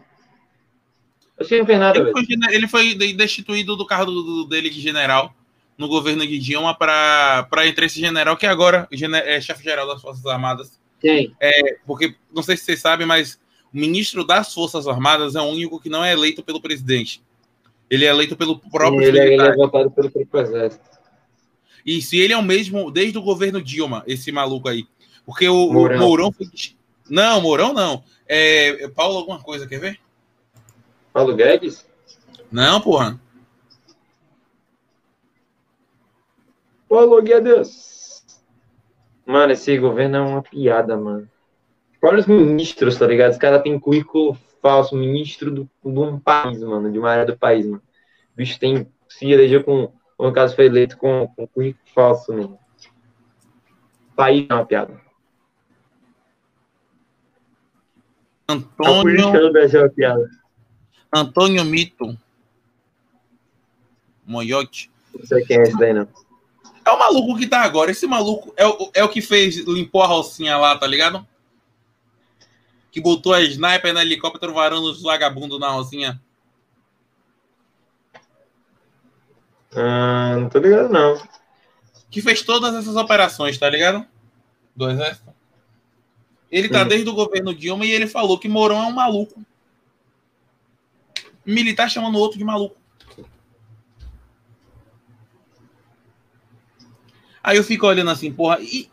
Eu sei não fez nada, ele foi, ele foi, destituído do cargo dele de general no governo de Dilma para entrar esse general que agora é chefe-geral das Forças Armadas. Quem? É, porque, não sei se vocês sabem, mas o ministro das Forças Armadas é o único que não é eleito pelo presidente. Ele é eleito pelo próprio ele, ele é votado pelo próprio exército. Isso, e ele é o mesmo desde o governo Dilma, esse maluco aí. Porque o Mourão, o Mourão foi... Não, Mourão não. É, é Paulo alguma coisa, quer ver? Paulo Guedes? Não, porra. Paulo Guedes. Mano, esse governo é uma piada, mano. Olha os ministros, tá ligado? Os caras têm currículo falso, ministro do, de um país, mano, de uma área do país, mano. O bicho tem, se elegeu com, no caso foi eleito com, com currículo falso, mano. País é uma piada. Antônio. A política do Brasil é uma piada. Antônio Mito. Moyote. Não sei quem é esse daí, não. É o maluco que tá agora. Esse maluco é o, é o que fez, limpou a rocinha lá, tá ligado? Que botou a sniper no helicóptero varando os vagabundos na rocinha. Ah, não tô ligado, não. Que fez todas essas operações, tá ligado? Do exército. Ele tá uhum. desde o governo Dilma e ele falou que Mourão é um maluco. Militar chamando o outro de maluco. Aí eu fico olhando assim, porra, e,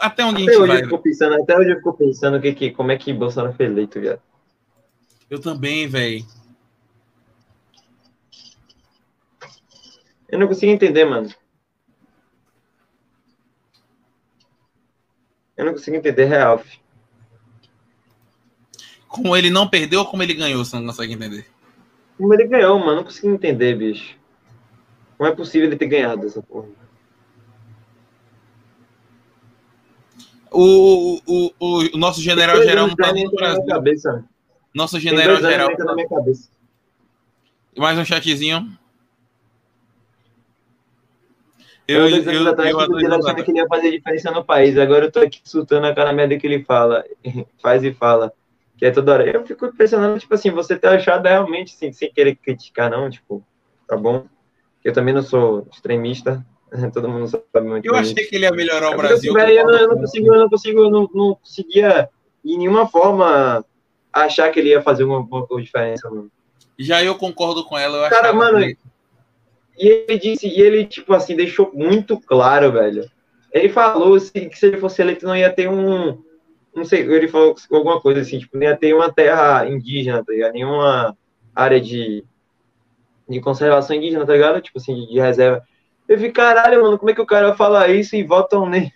até onde até a gente vai? Eu pensando, até hoje eu fico pensando que, que, como é que Bolsonaro foi eleito, viado. Eu também, velho. Eu não consigo entender, mano. Eu não consigo entender real. Filho. Como ele não perdeu ou como ele ganhou, você não consegue entender? Como ele ganhou, mano. Não consigo entender, bicho. Não é possível ele ter ganhado essa porra. O, o, o, o nosso general geral não tá nem no Brasil. Cabeça. Nosso general geral. Na minha cabeça. Mais um chatzinho. Eu, eu, eu, eu, eu ele achando que ele ia fazer diferença no país. Agora eu tô aqui surtando a cara merda que ele fala. Faz e fala. Que é toda hora. Eu fico impressionado, tipo assim, você ter achado realmente, assim, sem querer criticar, não, tipo, tá bom? Eu também não sou extremista, Todo mundo sabe muito. Eu achei que ele ia melhorar o Brasil. Eu, não, eu não consigo, eu não consigo, eu não, não conseguia de nenhuma forma achar que ele ia fazer uma, uma diferença, mano. Já eu concordo com ela. Eu Cara, mano, que... e ele disse, e ele, tipo assim, deixou muito claro, velho. Ele falou assim, que se ele fosse eleito não ia ter um. Não sei, ele falou alguma coisa assim, tipo, não ia ter uma terra indígena, tá ligado? Nenhuma área de, de conservação indígena, tá ligado? Tipo assim, de reserva. Eu vi, caralho, mano, como é que o cara fala isso e votam nele?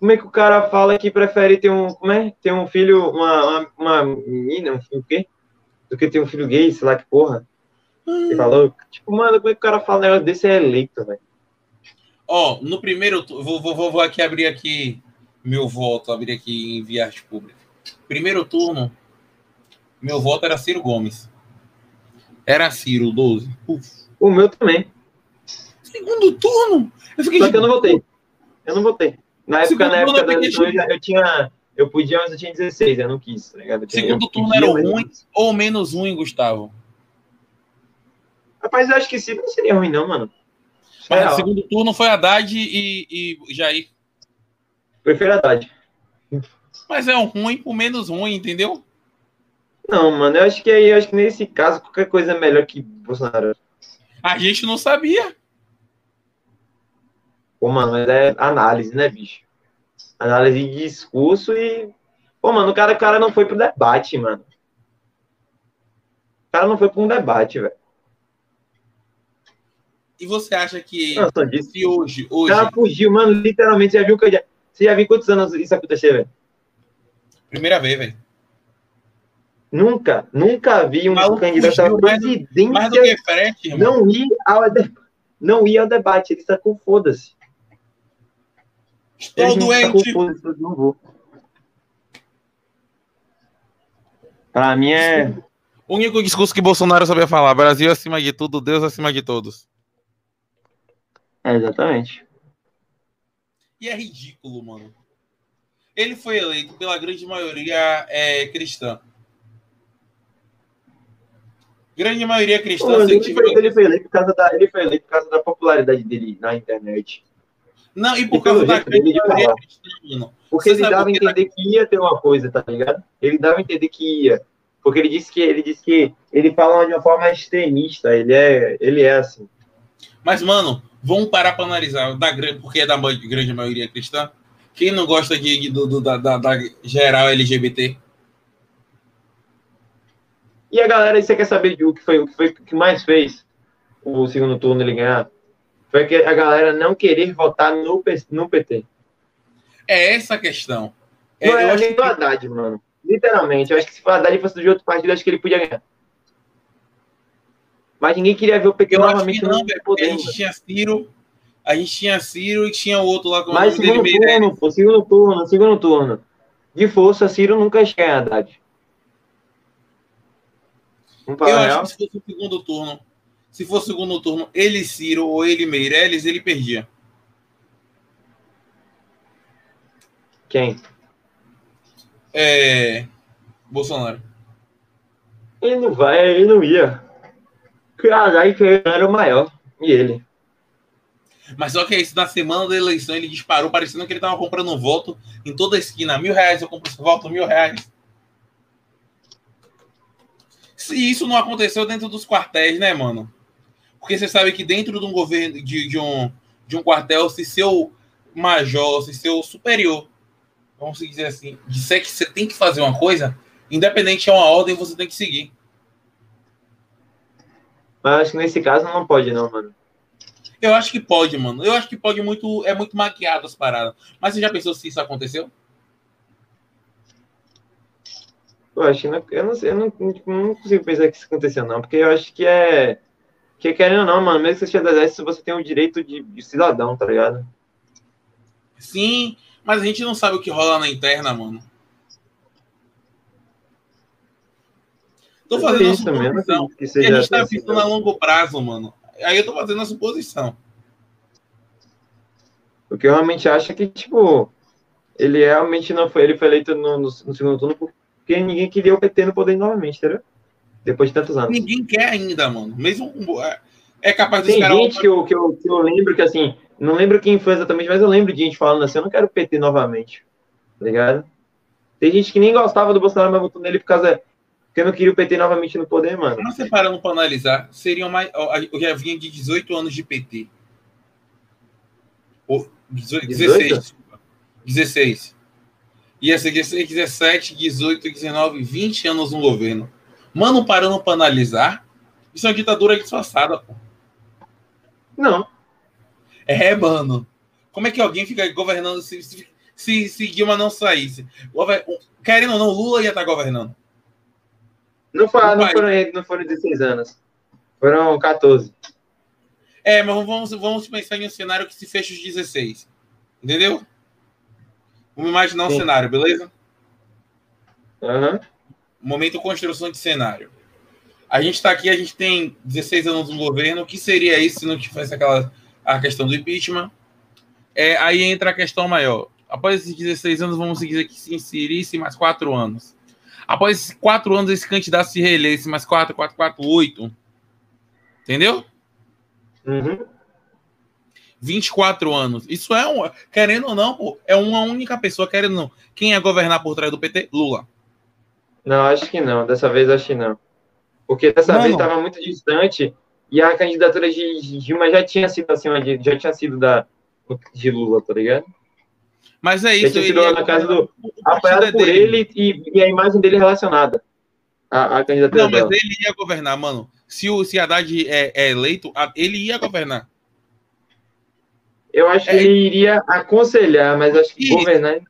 Como é que o cara fala que prefere ter um, como é? Ter um filho, uma, uma, uma menina, um filho o quê? Do que ter um filho gay, sei lá que porra. Você falou? Tipo, mano, como é que o cara fala um negócio desse é eleito, velho? Ó, oh, no primeiro, vou, vou, vou aqui abrir aqui meu voto, abrir aqui em via arte pública. Primeiro turno, meu voto era Ciro Gomes. Era Ciro, 12. Uf. O meu também. Segundo turno? Eu fiquei Só que eu não votei. Eu não votei. Na época, na época da eleição, eu, eu tinha. Eu podia, mas eu tinha 16, eu não quis, tá ligado? Segundo turno era ruim ou menos ruim, Gustavo? Rapaz, eu acho que sim, não seria ruim, não, mano. Mas segundo turno foi Haddad e, e Jair. Prefiro Haddad. Mas é um ruim o menos ruim, entendeu? Não, mano, eu acho que aí, eu acho que nesse caso, qualquer coisa é melhor que Bolsonaro. A gente não sabia. Pô, mano, mas é análise, né, bicho? Análise de discurso e. Pô, mano, o cara, o cara não foi pro debate, mano. O cara não foi para um debate, velho. E você acha que disse, se hoje, hoje. O cara fugiu, mano, literalmente. Já viu que já... Você já viu quantos anos isso acontecer, velho? Primeira vez, velho. Nunca, nunca vi um candidato à presidência mais do que frente, não ir ao não ia ao debate, ele com foda-se. Estou doente. não vou. Pra mim é. O único discurso que Bolsonaro sabia falar: Brasil acima de tudo, Deus acima de todos. É, exatamente. E é ridículo, mano. Ele foi eleito pela grande maioria é, cristã. Grande maioria cristã. Pô, ele, foi, ele, foi eleito por causa da, ele foi eleito por causa da popularidade dele na internet. Não, e por e causa da grande maioria cristã, Porque Você ele dava a entender que ia ter uma coisa, tá ligado? Ele dava a entender que ia. Porque ele disse que ele disse que ele fala de uma forma extremista, ele é, ele é assim. Mas, mano, vamos parar para analisar, da, porque é da grande maioria cristã. Quem não gosta de, do, do da, da, da geral LGBT? E a galera, você quer saber de o que foi o que foi que mais fez o segundo turno ele ganhar? Foi que a galera não querer votar no, no PT. É essa a questão. É, não é, acho que... Haddad, mano. Literalmente. Eu acho que se o Haddad fosse de outro partido, acho que ele podia ganhar. Mas ninguém queria ver o PT eu novamente não. A gente tinha Ciro, a gente tinha Ciro e tinha outro lá com Mas segundo dele, turno, pô, segundo turno, segundo turno. De força, Ciro nunca chega Haddad. Eu acho que se fosse o segundo turno, se fosse o segundo turno, ele Ciro ou ele Meirelles, ele perdia. Quem? É. Bolsonaro. Ele não vai, ele não ia. Que ele era o maior. E ele. Mas só que isso, na semana da eleição ele disparou, parecendo que ele tava comprando um voto em toda a esquina. Mil reais eu compro esse voto, mil reais. Se isso não aconteceu dentro dos quartéis, né, mano? Porque você sabe que dentro de um governo, de, de um, de um quartel, se seu major, se seu superior vamos dizer assim, disser que você tem que fazer uma coisa, independente é uma ordem, você tem que seguir. Mas acho que nesse caso não pode, não, mano. Eu acho que pode, mano. Eu acho que pode muito. É muito maquiado as paradas. Mas você já pensou se isso aconteceu? Eu acho que não, eu não, eu não, não consigo pensar que isso aconteceu, não, porque eu acho que é. Que querendo ou não, mano, mesmo que você seja do exército, você tem o direito de, de cidadão, tá ligado? Sim, mas a gente não sabe o que rola na interna, mano. Tô fazendo a suposição. Que, que a gente tá pensando a longo prazo, mano. Aí eu tô fazendo a suposição. O que eu realmente acho é que, tipo, ele realmente não foi. Ele foi eleito no, no, no segundo turno porque ninguém queria o PT no poder novamente, entendeu? Depois de tantos anos. Ninguém quer ainda, mano. Mesmo é, é capaz de Tem gente que, eu, que, eu, que eu lembro que, assim, não lembro quem foi exatamente, mas eu lembro de gente falando assim, eu não quero PT novamente. Tá ligado? Tem gente que nem gostava do Bolsonaro, mas votou nele por causa. Porque não queria o PT novamente no poder, mano. Mas você parando para analisar, seriam mais. Eu já vinha de 18 anos de PT. Ou 18, 16. 16. Ia ser 16, 17, 18, 19, 20 anos no governo. Mano, parando para analisar, isso é uma ditadura disfarçada, pô. Não. É, mano. Como é que alguém fica governando se, se, se, se Dilma não saísse? Querendo ou não, Lula ia estar governando. Não, foi, não, foram, não foram 16 anos. Foram 14. É, mas vamos, vamos pensar em um cenário que se fecha os 16. Entendeu? Vamos imaginar um Sim. cenário, beleza? Uhum. Momento construção de cenário. A gente está aqui, a gente tem 16 anos no governo. O que seria isso se não tivesse aquela a questão do impeachment. É, aí entra a questão maior. Após esses 16 anos, vamos dizer que se inserisse mais quatro anos. Após quatro anos, esse candidato se reelesse mais quatro, quatro, quatro, oito. Entendeu? Uhum. 24 anos. Isso é um. Querendo ou não, pô, é uma única pessoa querendo ou não. Quem é governar por trás do PT? Lula. Não, acho que não. Dessa vez acho que não. Porque dessa não, vez estava muito distante e a candidatura de Dilma já tinha sido acima de, já tinha sido da de Lula, tá ligado? Mas é isso. Já tinha sido na casa do apoiado é por dele. ele e, e, a imagem dele relacionada à, à candidatura. Não, mas dela. ele ia governar, mano. Se o se Haddad é, é eleito, ele ia governar. Eu acho é, que ele iria aconselhar, mas acho que governar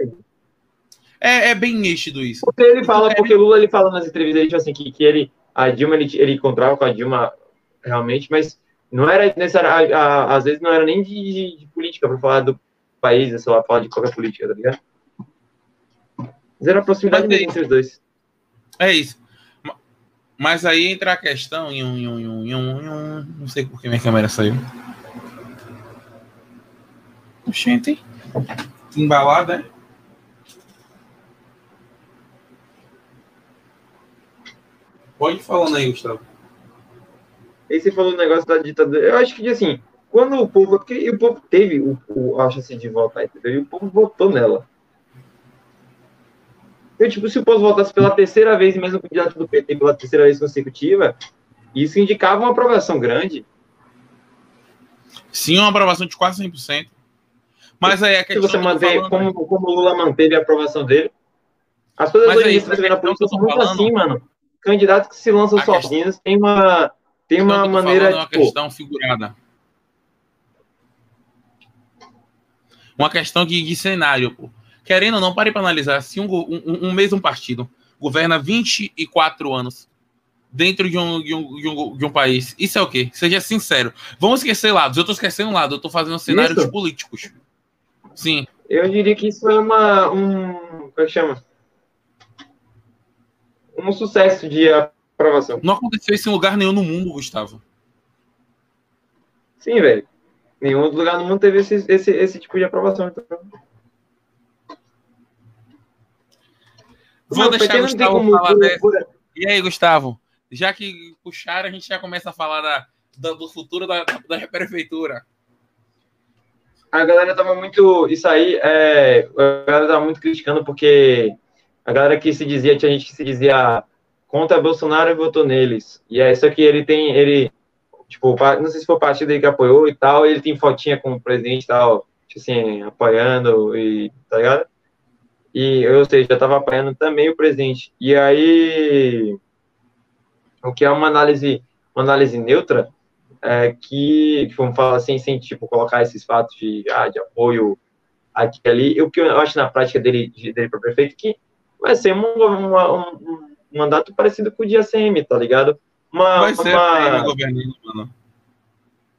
é, é bem nítido isso. Porque ele fala, porque Lula ele fala nas entrevistas ele, assim, que, que ele, a Dilma, ele, ele encontrava com a Dilma realmente, mas não era necessário, às vezes não era nem de, de, de política para falar do país, sei lá, falar de qualquer política, tá ligado? Era a proximidade entre os dois. É isso. Mas aí entra a questão em um, um, um, um não sei por que minha câmera saiu. Gente, embalada, é? Pode ir falando aí, Gustavo. Aí você falou o negócio da ditadura. Eu acho que, assim, quando o povo. Porque o povo teve o, o a chance de votar, entendeu? E o povo votou nela. Tipo, se o povo votasse pela terceira vez, mesmo o candidato do PT pela terceira vez consecutiva, isso indicava uma aprovação grande. Sim, uma aprovação de quase 100%. Mas aí é que Se você manter, como, como o Lula manteve a aprovação dele, as coisas hoje você vê na política são muito assim, mano. Candidatos que se lançam sozinhos tem uma tem uma maneira. É uma questão figurada. Uma questão de, de cenário, pô. Querendo ou não, pare para analisar. Se um, um, um mesmo partido governa 24 anos dentro de um, de um, de um, de um país, isso é o quê? Seja sincero. Vamos esquecer lados. Eu tô esquecendo um lado. Eu tô fazendo cenários Isso? políticos. Sim. Eu diria que isso é uma. Um, como é que chama? Um sucesso de aprovação. Não aconteceu isso em lugar nenhum no mundo, Gustavo. Sim, velho. Nenhum outro lugar no mundo teve esse, esse, esse tipo de aprovação. Então. Vou deixar o Gustavo como- falar dessa. E aí, Gustavo? Já que puxaram, a gente já começa a falar da, da- do futuro da, da prefeitura. A galera tava muito. Isso aí, é, a galera tava muito criticando porque a galera que se dizia, tinha gente que se dizia contra Bolsonaro e votou neles. E é isso que ele tem, ele, tipo, não sei se foi o partido que apoiou e tal, ele tem fotinha com o presidente e tal, tipo assim, apoiando e, tá ligado? E, ou seja, já tava apoiando também o presidente. E aí, o que é uma análise, uma análise neutra, é, que, vamos falar assim, sem tipo, colocar esses fatos de, ah, de apoio aqui e ali. E o que eu acho na prática dele, de- dele para prefeito, que vai ser um, um- um mandato parecido com o de ACM, tá ligado? Uma, Vai ser uma- governando, mano.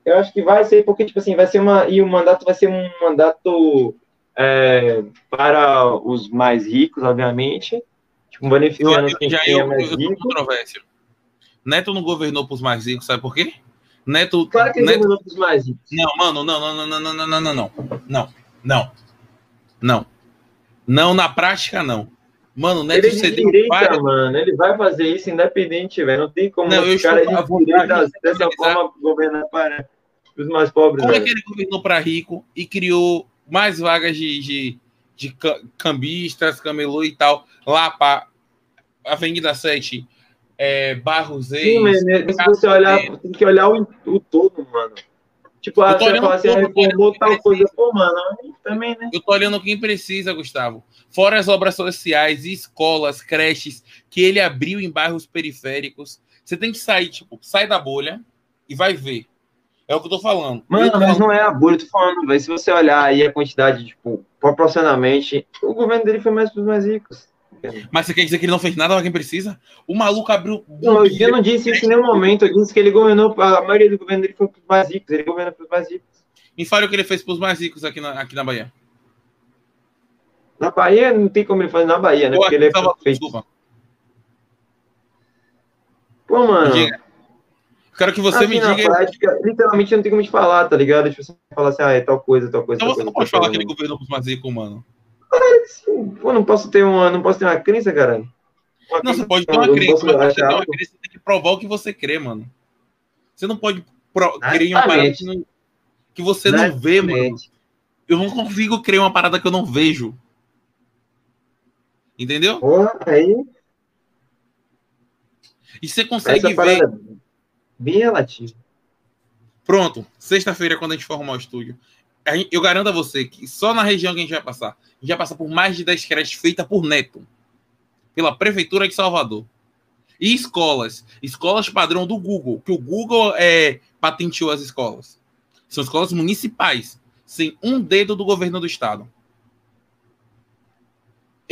eu acho que vai ser, porque, tipo assim, vai ser uma. E o mandato vai ser um mandato é, para os mais ricos, obviamente. Tipo, beneficiando eu, quem já é mais eu rico. controvérsia. Neto não governou pros mais ricos, sabe por quê? Neto. Claro que ele Neto governou para os mais ricos. Não, mano, não, não, não, não, não, não, não, não, não, não, não, não, não, na prática não. Mano, Neto Ele é de cedeu direita, mano. Ele vai fazer isso independente, velho. Não tem como Não, os caras a de direita de dessa forma governar para os mais pobres, Como é velho. que ele governou para rico e criou mais vagas de, de, de ca- cambistas, camelô e tal, lá para Avenida 7, é, Barros Sim, né, se você olhar, tem que olhar o, o todo, mano. Tipo, Eu ah, você fala assim, ah, reformou tal coisa. Pô, mano, também, né? Eu tô olhando quem precisa, Gustavo. Fora as obras sociais, escolas, creches que ele abriu em bairros periféricos. Você tem que sair, tipo, sai da bolha e vai ver. É o que eu tô falando. Mano, tô mas falando- não é a bolha, eu tô falando, velho. Se você olhar aí a quantidade, tipo, proporcionalmente, o governo dele foi mais pros mais ricos. Mas você quer dizer que ele não fez nada pra quem precisa? O maluco abriu. Não, eu não disse isso em nenhum momento. Eu disse que ele governou, a maioria do governo dele foi pros mais ricos. Ele governa pros mais ricos. Me fale o que ele fez pros mais ricos aqui na, aqui na Bahia. Na Bahia, não tem como ele fazer na Bahia, né? Ou Porque ele é desculpa. Pô, mano. Diga. Quero que você assim, me diga. prática, literalmente não tem como te falar, tá ligado? Tipo, você falar assim, ah, é tal coisa, tal coisa. Então tal você coisa, não pode falar que ele governou pros mais ricos, mano. Sim, Pô, não posso ter uma, não posso ter uma crença, cara. Uma Não, você pode ter uma crença, mas você ter uma crença, você tem que provar o que você crê, mano. Você não pode pro... crer em uma parada que, não- que você não vê, mano. Eu não consigo crer uma parada que eu não vejo. Entendeu? Porra, aí, E você essa consegue ver. parada é bem relativa. Pronto, sexta-feira, quando a gente for arrumar o estúdio, gente- eu garanto a você que só na região que a gente vai passar, a gente vai passar por mais de 10 creches feitas por Neto, pela Prefeitura de Salvador. E escolas, escolas padrão do Google, que o Google é, patenteou as escolas. São escolas municipais, sem um dedo do governo do estado.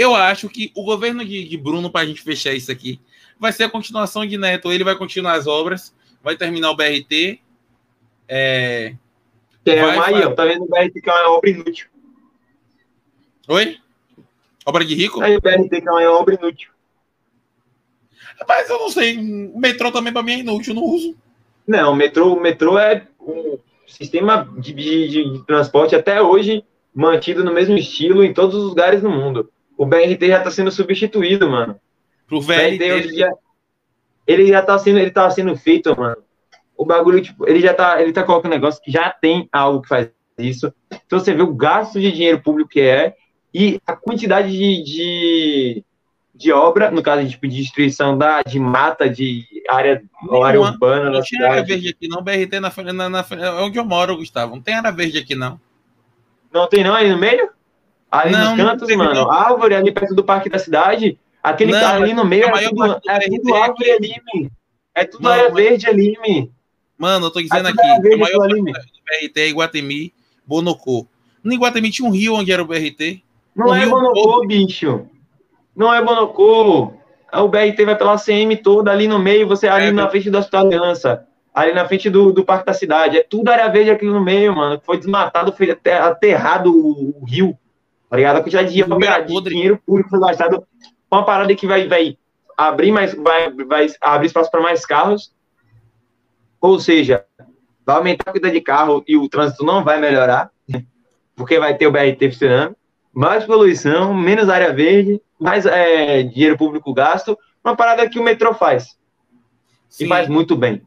Eu acho que o governo de, de Bruno, para a gente fechar isso aqui, vai ser a continuação de Neto. Ele vai continuar as obras, vai terminar o BRT, é... Que é Vai, uma aí, ó, tá vendo o BRT que é uma obra inútil. Oi? Obra de rico? Aí o BRT que é uma obra inútil. Mas eu não sei. O metrô também pra mim é inútil, não uso. Não, o metrô, o metrô é o sistema de, de- de transporte até hoje mantido no mesmo estilo em todos os lugares do mundo. O BRT já está sendo substituído, mano. Pro O BRT VLT. hoje já, ele já tá sendo, ele tá sendo feito, mano. O bagulho, tipo, ele já tá, ele tá colocando um negócio que já tem algo que faz isso. Então você vê o gasto de dinheiro público que é e a quantidade de, de, de obra, no caso, tipo, de destruição da, de mata, de área, área urbana Não na tinha área verde aqui, não. BRT na, frente- na, na, frente- é onde eu moro, Gustavo. Não tem área verde aqui, não. Não tem não aí no meio? Ali Não, nos não cantos, tem, mano. não. Árvore ali perto do parque da cidade. Aquele Não, ali no meio é tudo, do é BRT tudo é árvore ali, mi. É tudo Não, área verde ali, mi. Mano, eu tô dizendo Aqui aqui. não é verde, A maior ali, do BRT é Iguatemi, Bonocô. No Iguatemi tinha um rio onde era o BRT. Não é monocô, bicho. Não é monocô. O BRT vai pela CM toda ali no meio, você ali é, na frente do Hospital Aliança, ali na frente do, do Parque da Cidade. É tudo área verde aqui no meio, mano. Foi desmatado, foi aterrado o, o rio. Tá ligado? A quantidade de, de dinheiro público gastado uma parada que vai, vai abrir mais, vai, vai abrir espaço para mais carros. Ou seja, vai aumentar a quantidade de carro e o trânsito não vai melhorar, porque vai ter o BRT funcionando. Mais poluição, menos área verde, mais é, dinheiro público gasto. Uma parada que o metrô faz. Sim. E faz muito bem.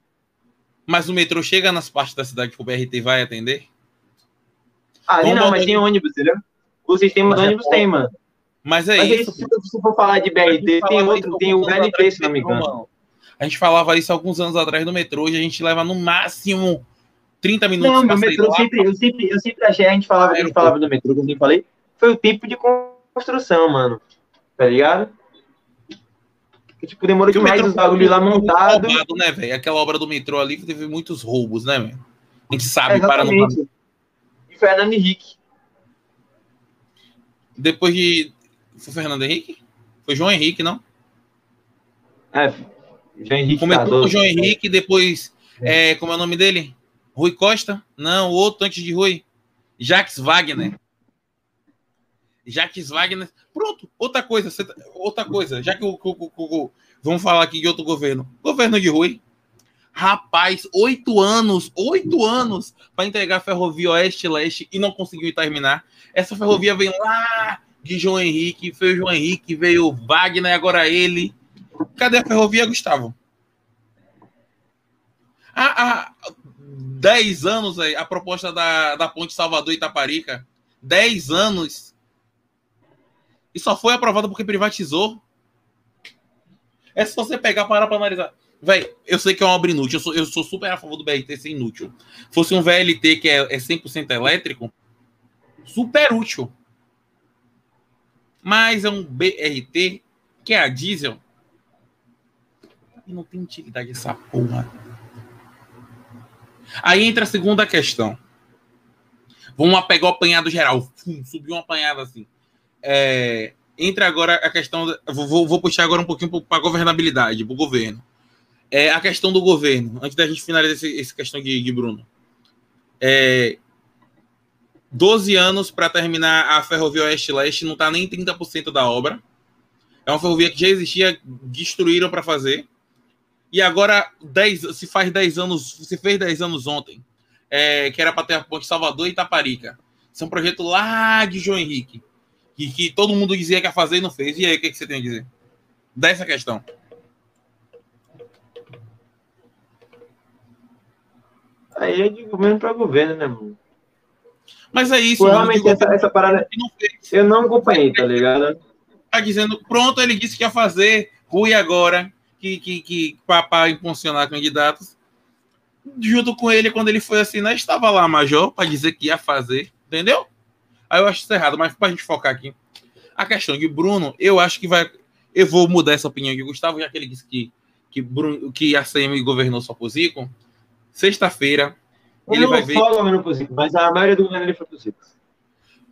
Mas o metrô chega nas partes da cidade que o BRT vai atender? Ali Vamos não, mas tem ônibus, entendeu? O sistema mas do ônibus é tem, mano. Mas é mas isso. Se, se for falar de BRT, tem outro, tem o VLT, se não me engano. A gente falava isso alguns anos atrás do metrô, e a gente leva no máximo 30 minutos. Não, no metrô sempre, eu sempre, eu sempre achei, a gente falava, a gente falava do metrô, como eu falei, foi o tipo de construção, mano. Tá ligado? Que, tipo, demorou Porque demais os bagulhos lá montados. né, velho? Aquela obra do metrô ali teve muitos roubos, né, velho? A gente sabe, é, para no. E Fernando Henrique. Depois de. Foi Fernando Henrique? Foi João Henrique, não? É, João Henrique. Começou com o João Henrique, depois. É. é, como é o nome dele? Rui Costa? Não, o outro antes de Rui. Jacques Wagner. Jacques Wagner. Pronto, outra coisa, outra coisa, já que o, o, o, o vamos falar aqui de outro governo. Governo de Rui. Rapaz, oito anos, oito anos para entregar a ferrovia oeste-leste e não conseguiu terminar. Essa ferrovia vem lá de João Henrique, veio João Henrique, veio Wagner, agora ele. Cadê a ferrovia, Gustavo? Há, há dez anos aí, a proposta da, da ponte Salvador Itaparica. Dez anos e só foi aprovado porque privatizou. É se você pegar para para analisar. Véi, eu sei que é uma obra inútil, eu sou, eu sou super a favor do BRT ser inútil. Fosse um VLT que é, é 100% elétrico, super útil. Mas é um BRT que é a diesel. E não tem utilidade essa porra. Aí entra a segunda questão. Vamos pegar o apanhado geral. Subiu um apanhado assim. É, entra agora a questão. Vou, vou puxar agora um pouquinho para a governabilidade, para o governo. É, a questão do governo, antes da gente finalizar essa questão de, de Bruno. É, 12 anos para terminar a ferrovia Oeste-Leste, não está nem 30% da obra. É uma ferrovia que já existia, destruíram para fazer. E agora, 10, se faz 10 anos, se fez 10 anos ontem, é, que era para ter a ponte Salvador e Itaparica. Isso é um projeto lá de João Henrique que, que todo mundo dizia que ia fazer e não fez. E aí, o que, que você tem a dizer? Dessa questão. Aí é de governo para governo, né, mano? Mas é isso. Realmente, essa, essa parada. Não eu não acompanhei, tá ligado? Tá dizendo, pronto, ele disse que ia fazer, Rui agora, que, que, que para impulsionar candidatos. Junto com ele, quando ele foi assinar, estava lá, Major, para dizer que ia fazer, entendeu? Aí eu acho isso errado, mas para a gente focar aqui. A questão de Bruno, eu acho que vai. Eu vou mudar essa opinião de Gustavo, já que ele disse que, que, Bruno, que a CM governou só por Zico. Sexta-feira. Ele vai ver. Só por Zico, mas a maioria do governo ele foi por Zico.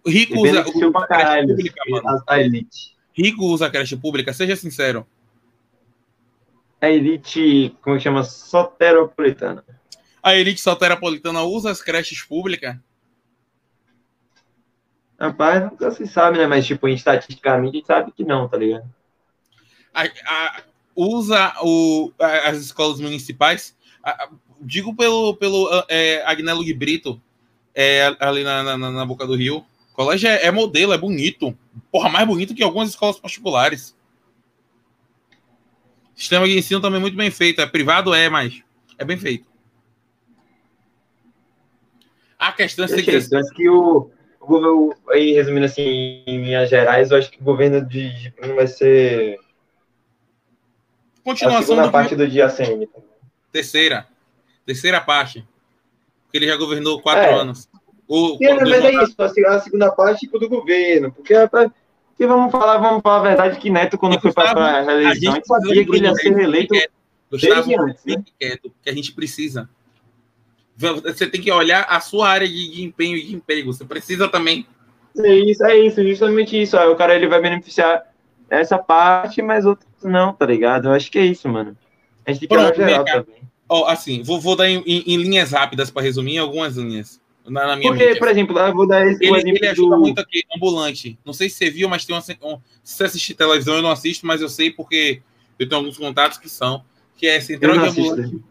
Rico usa. O, pra caralho, pública, a, a elite. Rico usa a creche pública, seja sincero. A elite, como chama? Soteropolitana. A elite soteropolitana usa as creches públicas Rapaz, nunca se sabe, né? Mas, tipo, estatisticamente, a gente sabe que não, tá ligado? A, a, usa o, a, as escolas municipais, digo pelo, pelo é, Agnello Brito, é, ali na, na, na, Boca do Rio. O colégio é, é, modelo, é bonito. Porra, mais bonito que algumas escolas particulares. Sistema de ensino também muito bem feito. É privado, é, mas é bem feito. A questão é que... que o, o governo, aí resumindo assim, em linhas gerais, eu acho que o governo de, Bruno vai ser continuação da parte do dia ACM. Terceira. Terceira parte. Porque ele já governou quatro é. anos. O, mas é isso, a segunda parte tipo, do governo. Porque é pra, porque vamos falar, vamos falar a verdade que Neto, quando foi para a reeleição, a gente sabia que ele ia ser reeleito. Gustavo, antes, né? quieto, que a gente precisa. Você tem que olhar a sua área de, de empenho e de emprego. Você precisa também. É isso, é isso, justamente isso. O cara ele vai beneficiar essa parte, mas outros não, tá ligado? Eu acho que é isso, mano. A gente tem que olhar geral também. Assim, vou, vou dar em, em, em linhas rápidas para resumir algumas linhas. Na, na minha Porque, mente. por exemplo, eu vou dar esse ele, exemplo ele ajuda do... muito aqui, ambulante. Não sei se você viu, mas tem uma. Um, se você assistir televisão, eu não assisto, mas eu sei porque eu tenho alguns contatos que são. Que é central de ambulante.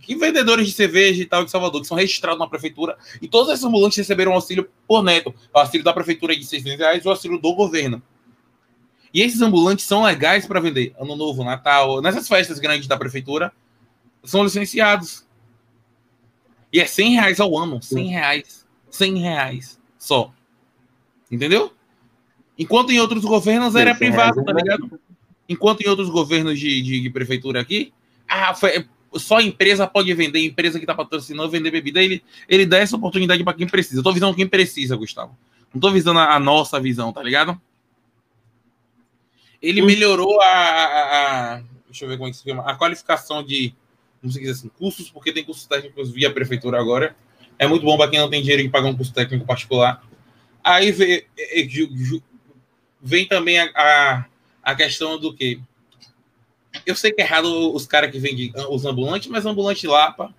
Que vendedores de cerveja e tal de Salvador, que são registrados na prefeitura, e todos esses ambulantes receberam auxílio por neto. O auxílio da prefeitura de 600 reais o auxílio do governo. E esses ambulantes são legais para vender. Ano Novo, Natal, nessas festas grandes da prefeitura, são licenciados. E é 100 reais ao ano. 100 reais. 100 reais só. Entendeu? Enquanto em outros governos era privado, tá ligado? Enquanto em outros governos de, de, de prefeitura aqui, ah, foi, só empresa pode vender, empresa que está patrocinando vender bebida, ele, ele dá essa oportunidade para quem precisa. Eu tô visando quem precisa, Gustavo. Não tô visando a, a nossa visão, tá ligado? Ele hum. melhorou a, a, a, Deixa eu ver como é que se chama. A qualificação de vamos dizer assim, cursos, porque tem cursos técnicos via prefeitura agora. É muito bom para quem não tem dinheiro de pagar um curso técnico particular. Aí vem, é, é, vem também a, a, a, questão do que eu sei que é errado os caras que vendem os ambulantes, mas ambulante Lapa,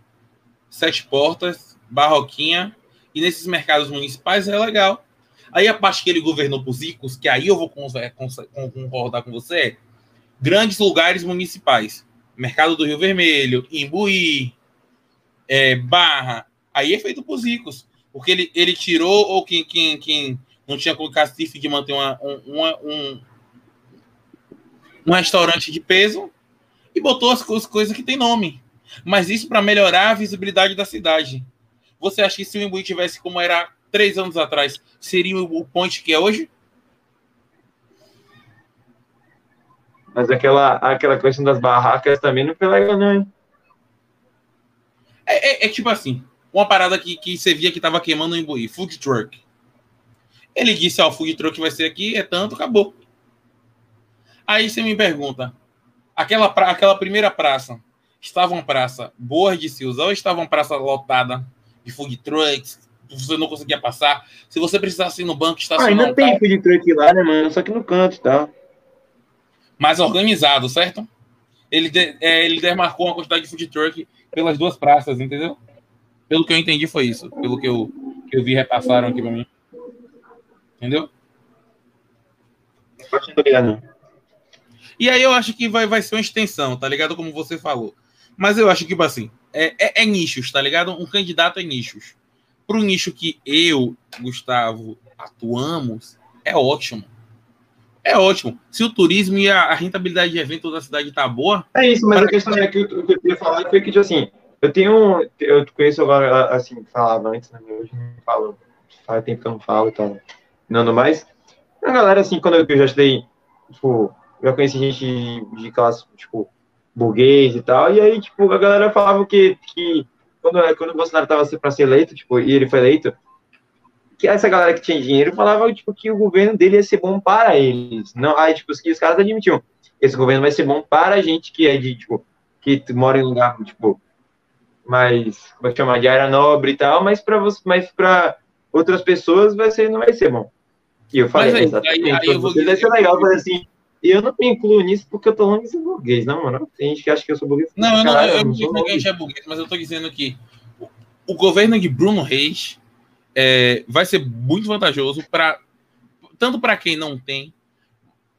Sete Portas, Barroquinha, e nesses mercados municipais é legal. Aí a parte que ele governou para os ricos, que aí eu vou concordar com você, é grandes lugares municipais. Mercado do Rio Vermelho, Imbuí, é, Barra, aí é feito para os ricos. Porque ele, ele tirou, ou quem, quem, quem não tinha com cacife de manter uma, uma, um, um restaurante de peso e botou as coisas que tem nome. Mas isso para melhorar a visibilidade da cidade. Você acha que se o Imbuí tivesse como era três anos atrás, seria o ponte que é hoje? Mas aquela, aquela questão das barracas também não foi legal, não, hein? É, é, é, tipo assim, uma parada que, que você via que tava queimando em Imbuí, food truck. Ele disse, ó, o food truck vai ser aqui, é tanto, acabou. Aí você me pergunta, aquela, pra, aquela primeira praça, estava uma praça boa de se usar ou estava uma praça lotada de food trucks, você não conseguia passar? Se você precisasse ir no banco, estacionar... Ah, ainda tem food truck lá, né, mano? Só que no canto e tá? tal mais organizado, certo? Ele, de, é, ele demarcou uma quantidade de food truck pelas duas praças, entendeu? Pelo que eu entendi foi isso. Pelo que eu, que eu vi repassaram aqui para mim. Entendeu? E aí eu acho que vai, vai ser uma extensão, tá ligado? Como você falou. Mas eu acho que, tipo assim, é, é, é nichos, tá ligado? Um candidato é nichos. Para o nicho que eu, Gustavo, atuamos, é ótimo é ótimo. Se o turismo e a, rentabilidade de evento da cidade tá boa. É isso, mas a questão é que o que eu queria falar foi que, tipo assim, eu tenho. Eu conheço agora, assim, falava antes, né? Hoje não falo. Faz tempo que eu não falo e tal. Não mais. A galera, assim, quando eu, já estudei, tipo, eu conheci gente de classe, tipo, burguês e tal, e aí, tipo, a galera falava que, que quando, quando o Bolsonaro tava para ser eleito, tipo, e ele foi eleito, que essa galera que tinha dinheiro falava tipo, que o governo dele ia ser bom para eles. Não, aí, tipo, os, os caras admitiam, esse governo vai ser bom para a gente que é de, tipo, que mora em lugar, tipo, mais, como é que chama, de área nobre e tal, mas para você, mas para outras pessoas vai ser, não vai ser bom. E eu falei, aí, exatamente, aí, aí eu vou vai ser legal fazer assim, eu não me incluo nisso porque eu tô longe de ser burguês, não, mano. Tem gente que acha que eu sou burguês. Não, eu não, eu, eu não que a gente é burguês, mas eu tô dizendo que o governo de Bruno Reis é, vai ser muito vantajoso para tanto para quem não tem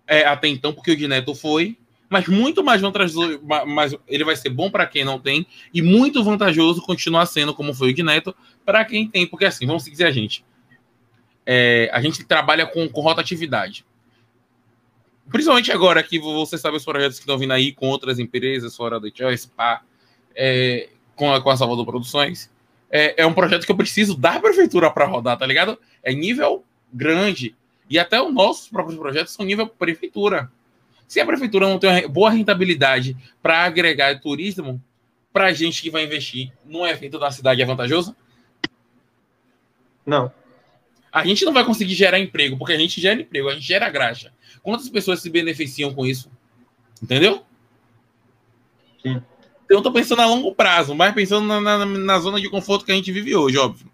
é, até então, porque o de Neto foi, mas muito mais vantajoso, mas ele vai ser bom para quem não tem e muito vantajoso continuar sendo como foi o de Neto para quem tem, porque assim, vamos dizer a gente, é, a gente trabalha com, com rotatividade. Principalmente agora que você sabe os projetos que estão vindo aí com outras empresas fora do Choice, pá, é, com, a, com a Salvador Produções é, é um projeto que eu preciso da prefeitura para rodar, tá ligado? É nível grande. E até os nossos próprios projetos são nível prefeitura. Se a prefeitura não tem uma boa rentabilidade para agregar turismo, para a gente que vai investir num evento da cidade é vantajoso? Não. A gente não vai conseguir gerar emprego, porque a gente gera emprego, a gente gera graxa. Quantas pessoas se beneficiam com isso? Entendeu? Sim. Eu tô pensando a longo prazo, mas pensando na, na, na, zona de conforto que a gente vive hoje, óbvio.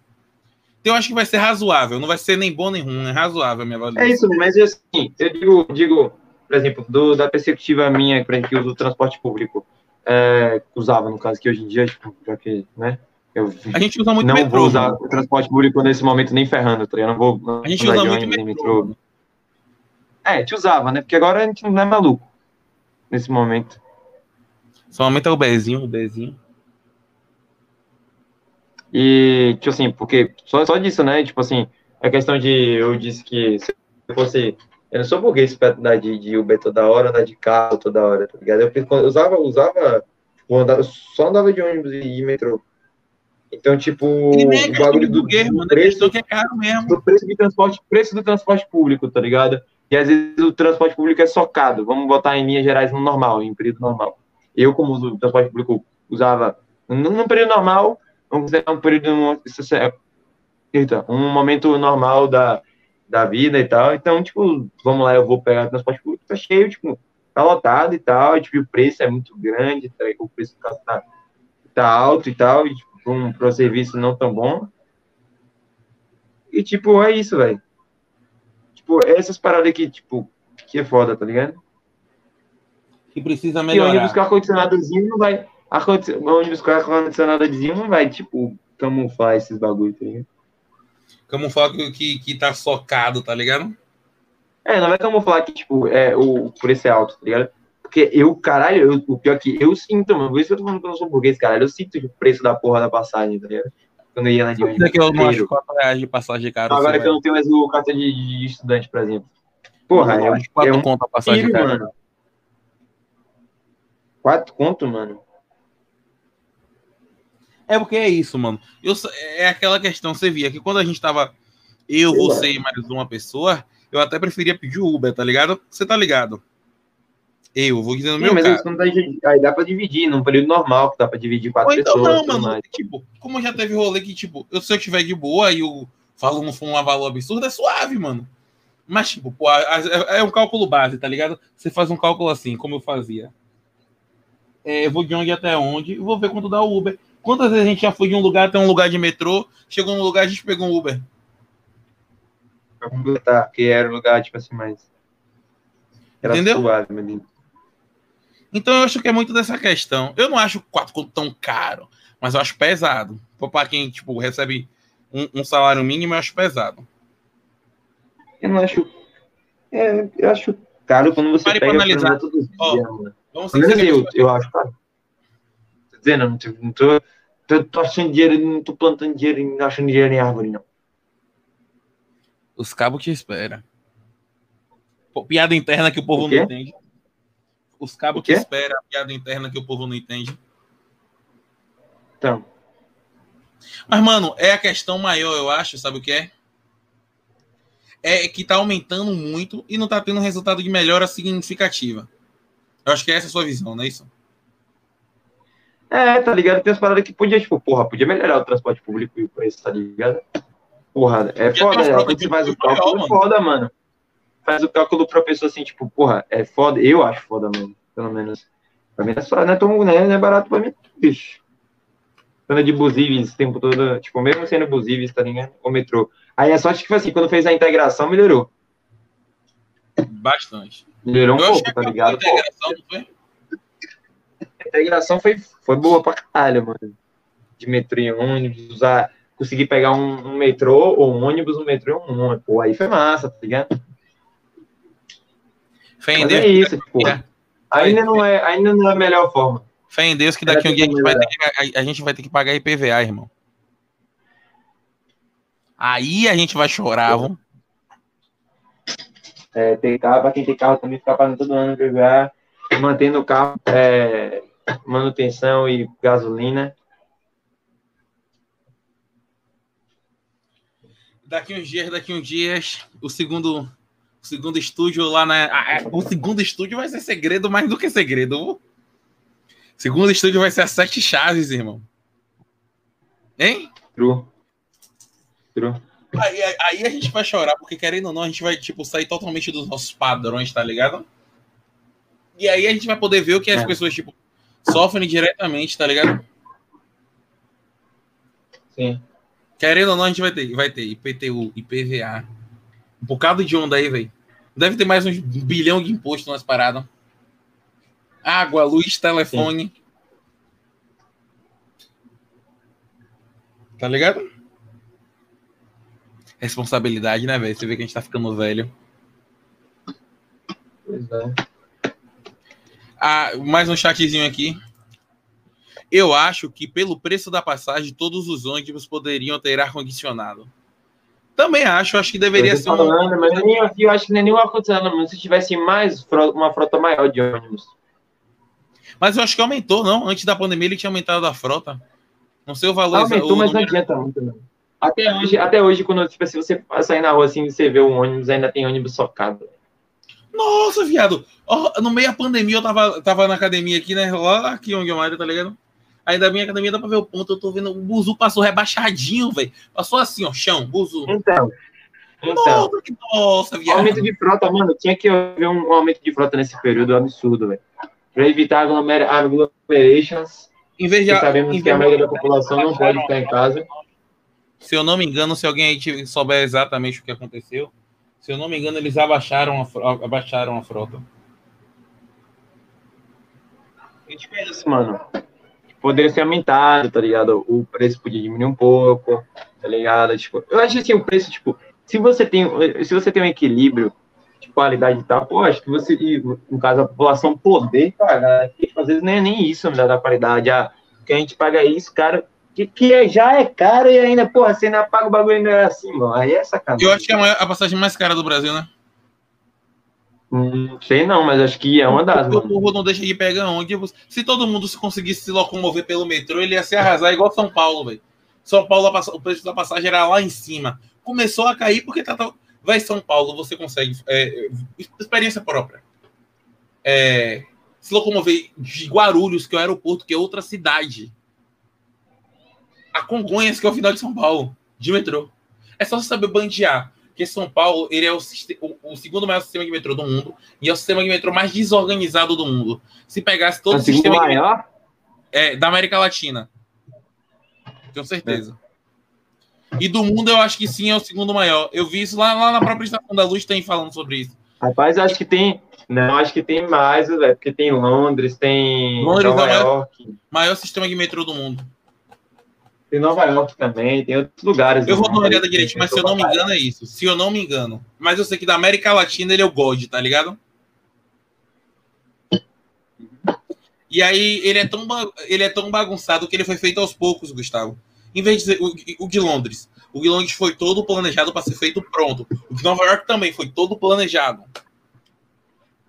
Então eu acho que vai ser razoável, não vai ser nem bom nem ruim, é razoável a minha avaliação. É isso, mas assim, eu digo, digo por exemplo, do, da perspectiva minha, exemplo, que usa o transporte público, é, usava, no caso, que hoje em dia, tipo, já que, né, eu a gente usa muito não metrô, vou usar mano. o transporte público nesse momento nem ferrando, tá? Eu não vou A gente usa muito metrô. metrô. É, a gente usava, né? Porque agora a gente não é maluco nesse momento. Só aumenta o Bezinho, o Bezinho. E, tipo assim, porque só, só disso, né? Tipo assim, a questão de. Eu disse que se eu fosse. Eu não sou burguês pra andar de, de Uber toda hora, andar de carro toda hora, tá ligado? Eu, eu usava, usava. tipo, andava- só andava de ônibus e, e metrô. Então, tipo, é o questão bagulho de do, burguês, mano, é preço que é caro mesmo. do preço de transporte, preço do transporte público, tá ligado? E às vezes o transporte público é socado. Vamos botar em linhas gerais no normal, em período normal. Eu, como uso transporte público, usava num período normal, vamos dizer um período é- eita, um momento normal da, da vida e tal. Então, tipo, vamos lá, eu vou pegar transporte público, tá cheio, tipo, tá lotado e tal, e, tipo, o preço é muito grande, tá, o preço tá, tá, tá alto e tal, e tipo, um, pra serviço não tão bom. E, tipo, é isso, velho. Tipo, essas paradas aqui, tipo, que é foda, tá ligado? Que precisa E ônibus melhorar. com ar-condicionadozinho não vai. Arcondici- Ônibus com ar-condicionadozinho não vai, tipo, camuflar esses bagulho, tá ligado? Camuflar que, que, que tá socado, tá ligado? É, não vai camuflar que, tipo, é, o preço é alto, tá ligado? Porque eu, caralho, eu, o pior é que eu sinto, mano, por isso que eu tô falando que eu não sou burguês, caralho, eu sinto o preço da porra da passagem, tá ligado? Quando eu ia lá de ônibus. Daqui eu não acho inteiro. 4 reais de passagem caro. Agora que eu não tenho mais o cartão de, de estudante, por exemplo. Porra, vai. é, Eu acho 4 é conto a passagem tiro, cara. mano. Quatro conto, mano. É porque é isso, mano. Eu, é aquela questão, você via que quando a gente tava eu, Sei lá. você e mais uma pessoa, eu até preferia pedir Uber, tá ligado? Você tá ligado? Eu, vou dizer no Sim, meu mas caso. isso não dá, de- aí dá pra dividir, num período normal, que dá pra dividir quatro Ou então pessoas. não, mano. mais. Tipo, como já teve rolê que, tipo, eu, se eu tiver de boa e o falo não for um valor absurdo, é suave, mano. Mas, tipo, pô, a- é um cálculo base, tá ligado? Você faz um cálculo assim, como eu fazia. É, eu vou de onde até onde, e vou ver quanto dá o Uber. Quantas vezes a gente já foi de um lugar até um lugar de metrô, chegou num lugar, a gente pegou um Uber. Pra completar, que era um lugar, tipo assim, mais. Era Entendeu? suave, menino. Então eu acho que é muito dessa questão. Eu não acho quatro conto tão caro, mas eu acho pesado. Para quem, tipo, recebe um, um salário mínimo, eu acho pesado. Eu não acho. É, eu acho caro quando você Pare pra pega pra analisar. andar todos Vamos Pelo ser menos eu, eu acho caro. Tô dizendo, não não tô, tô achando dinheiro, não plantando dinheiro, e não achando dinheiro em árvore, não. Os cabos te esperam. Pô, Piada interna que o povo O não entende. Os cabos te esperam, a piada interna que o povo não entende. Então, Mas, mano, é a questão maior, eu acho, sabe o que é? É que tá aumentando muito e não tá tendo resultado de melhora significativa. Eu acho que essa é a sua visão, não é isso? é, tá ligado? Tem as paradas que podia, tipo, porra, podia melhorar o transporte público e o preço, tá ligado? Porra, é foda, né? Quando você faz o ônibus maior, cálculo, é foda, mano. Faz o cálculo pra pessoa assim, tipo, porra, é foda. Eu acho foda, mano. Pelo menos. Pra mim é só, não é tão, né? Não é barato pra mim, bicho. Anda de busíveis o tempo todo, tipo, mesmo sendo busíveis, tá ligado? O metrô. Aí sorte que foi assim, quando fez a integração, melhorou. Bastante. Melhorou um pouco, tá a ligado? Pô, integração, não foi? a integração foi, foi boa pra caralho, mano. De metrô e ônibus, usar. Conseguir pegar um, um metrô ou um ônibus, um metrô e um ônibus. Pô, aí foi massa, tá ligado? Fé em Deus, é isso, pô. É. Ainda não é, ainda não é a melhor forma. fé em Deus que daqui um dia a gente, vai ter que, a, a gente vai ter que pagar IPVA, irmão. Aí a gente vai chorar, vamos. É, ter carro, pra quem tem carro também ficar pagando todo ano PVA, mantendo o carro, é, manutenção e gasolina. Daqui uns dias, daqui uns dias, o segundo, o segundo estúdio lá na. ah, o segundo estúdio vai ser segredo mais do que segredo. O segundo estúdio vai ser as sete chaves, irmão. Hein? True. True. Aí, aí- a gente vai chorar, porque querendo ou não, a gente vai, tipo, sair totalmente dos nossos padrões, tá ligado? E aí a gente vai poder ver o que as É. pessoas, tipo, sofrem diretamente, tá ligado? Sim. Querendo ou não, a gente vai ter, vai ter IPTU, IPVA. Um bocado de onda aí, velho. Deve ter mais uns bilhão de imposto nas paradas. Água, luz, telefone. Sim. Tá ligado? Responsabilidade, né, velho? Você vê que a gente tá ficando velho. Pois é. Ah, mais um chatzinho aqui. Eu acho que pelo preço da passagem, todos os ônibus poderiam ter ar-condicionado. Também acho, acho que deveria ser falando, Mas nem, eu acho que nem nenhum ar-condicionado, se tivesse mais uma frota maior de ônibus. Mas eu acho que aumentou, não? Antes da pandemia ele tinha aumentado a frota. Não sei o valor. Aumentou, o mas não adianta muito, não. Até hoje, até hoje, quando tipo, se você sair na rua assim você vê um ônibus, ainda tem ônibus socado. Nossa, viado! Oh, no meio da pandemia, eu tava, tava na academia aqui, né? Lá aqui onde eu moro, tá ligado? Aí da minha academia dá pra ver o ponto. Eu tô vendo. O Buzu passou rebaixadinho, velho. Passou assim, ó, chão, Buzu. Então. Então. Nossa, viado. Aumento de frota, mano. Tinha que haver um aumento de frota nesse período absurdo, velho. Pra evitar aglomerations. Em vez de, sabemos que a maioria da população não pode ficar em casa. Se eu não me engano, se alguém aí souber exatamente o que aconteceu, se eu não me engano, eles abaixaram a, abaixaram a frota. A gente pensa, mano, poderia ser aumentado, tá ligado? O preço podia diminuir um pouco, tá ligado? Tipo, eu acho assim, o preço, tipo, se você tem, se você tem um equilíbrio de qualidade e tal, pô, acho que você, no caso, a população poder pagar, às vezes nem é nem isso, né, da qualidade, ah, que a gente paga isso, cara, que, que já é caro e ainda, porra, você ainda paga o bagulho ainda é assim, mano. Aí é sacanagem. Eu acho que é a, passagem mais cara do Brasil, né? Hum, sei não, mas acho que é uma das. O povo não deixa de pegar onde. Se todo mundo conseguisse se locomover pelo metrô, ele ia se arrasar igual São Paulo, velho. São Paulo, o preço da passagem era lá em cima. Começou a cair porque tá, tá vai São Paulo, você consegue. É, experiência própria. É, se locomover de Guarulhos, que é o aeroporto, que é outra cidade a Congonhas, que é o final de São Paulo, de metrô. É só você saber bandear. Porque São Paulo ele é o, o, o, segundo maior sistema de metrô do mundo e é o sistema de metrô mais desorganizado do mundo. Se pegasse todo é o sistema maior? Metrô, é, da América Latina. Tenho certeza. É. E do mundo eu acho que sim é o segundo maior. Eu vi isso lá, lá na própria Estação da Luz, tem falando sobre isso. Rapaz, acho que tem. Não, acho que tem mais, velho. Porque tem Londres, tem Londres Nova é o maior, maior sistema de metrô do mundo. Tem Nova York também, tem outros lugares. Eu vou dar uma olhada direitinho, mas se eu não me engano é isso. Se eu não me engano. Mas eu sei que da América Latina ele é o God, tá ligado? E aí ele é tão, ele é tão bagunçado que ele foi feito aos poucos, Gustavo. Em vez de ser o, o de Londres. O de Londres foi todo planejado para ser feito pronto. O de Nova York também foi todo planejado.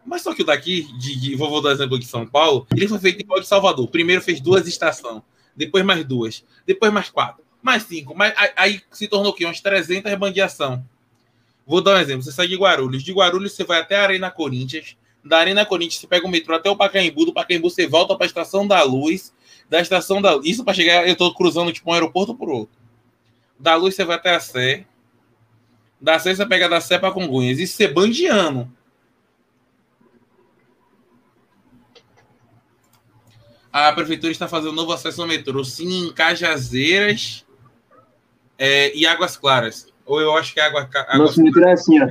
Mas só que o daqui, de, de, vou dar exemplo de São Paulo, ele foi feito igual de Salvador. Primeiro fez duas estações depois mais duas, depois mais quatro, mais cinco, mais, aí se tornou o quê? Umas 300 bandeação. Vou dar um exemplo. Você sai de Guarulhos. De Guarulhos você vai até a Arena Corinthians. Da Arena Corinthians você pega o metrô até o Pacaembu. Do Pacaembu você volta para a Estação da Luz. Da Estação da Luz. Isso para chegar, eu estou cruzando tipo um aeroporto por outro. Da Luz você vai até a Sé. Da Sé você pega da Sé para Congonhas. Isso você bandeando. A prefeitura está fazendo um novo acesso ao metrô, sim, em Cajazeiras é, e Águas Claras. Ou eu acho que é Água, Águas Nosso metrô é assim, ó.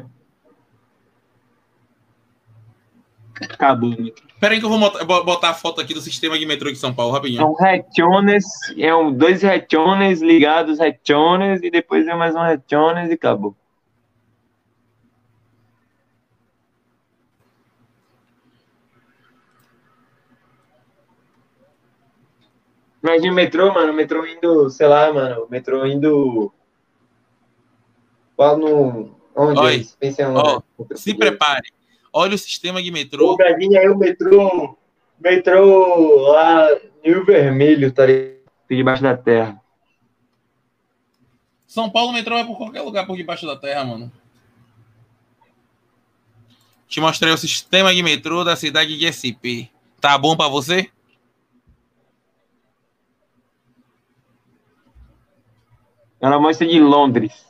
Acabou. Peraí que eu vou botar a foto aqui do sistema de metrô de São Paulo, rapidinho. São retiones, é um, dois retiones ligados retiones e depois é mais um retiones e acabou. Imagina o metrô, mano, o metrô indo, sei lá, mano, o metrô indo. Qual no. Onde? Oi. Pense onde? Oh, se prepare. Olha o sistema de metrô. Ô, Braguinha, aí o metrô. Metrô lá, Rio Vermelho, tá debaixo da terra. São Paulo, o metrô vai por qualquer lugar por debaixo da terra, mano. Te mostrei o sistema de metrô da cidade de SP. Tá bom para você? Ela mostra de Londres.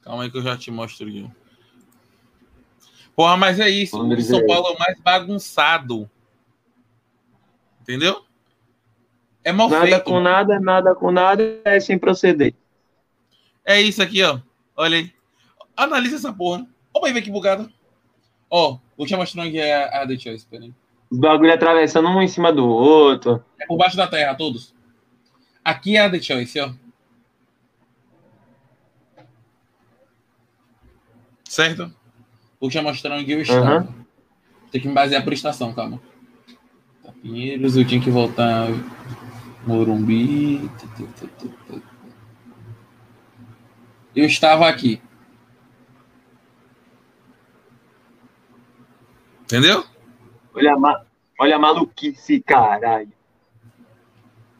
Calma aí que eu já te mostro aqui. Porra, mas é isso. Londres o São é Paulo é o mais bagunçado. Entendeu? É mal nada feito. com nada, nada com nada, é sem proceder. É isso aqui, ó. Olha aí. Analisa essa porra. Ó, vai ver que bugado. Ó, vou te mostrar onde é a The Choice, peraí. Os bagulho atravessando um em cima do outro. É por baixo da terra, todos. Aqui é a The Choice, ó. Certo? Vou te mostrar onde eu estava. Uhum. Tem que me basear por estação, calma. Tá, Pinheiros, eu tinha que voltar. Morumbi. Eu estava aqui. Entendeu? Olha ma... Olha a maluquice, caralho.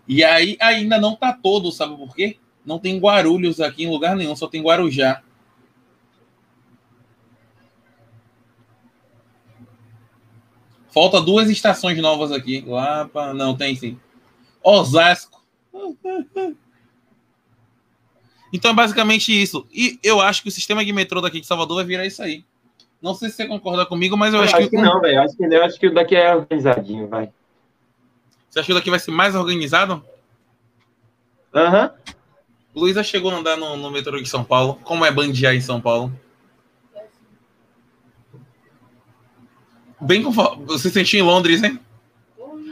E aí ainda não tá todo, sabe por quê? Não tem Guarulhos aqui em lugar nenhum, só tem Guarujá. Falta duas estações novas aqui. Lá pra... Não, tem sim. Osasco. Então é basicamente isso. E eu acho que o sistema de metrô daqui de Salvador vai virar isso aí. Não sei se você concorda comigo, mas eu Eu acho, acho que, que não, velho. Acho que eu acho que o daqui é organizadinho, vai. Você acha que vai ser mais organizado? Aham. Luísa chegou a andar no, no metrô de São Paulo. Como é bandear em São Paulo? Bem confortável. Você sentiu em Londres, hein?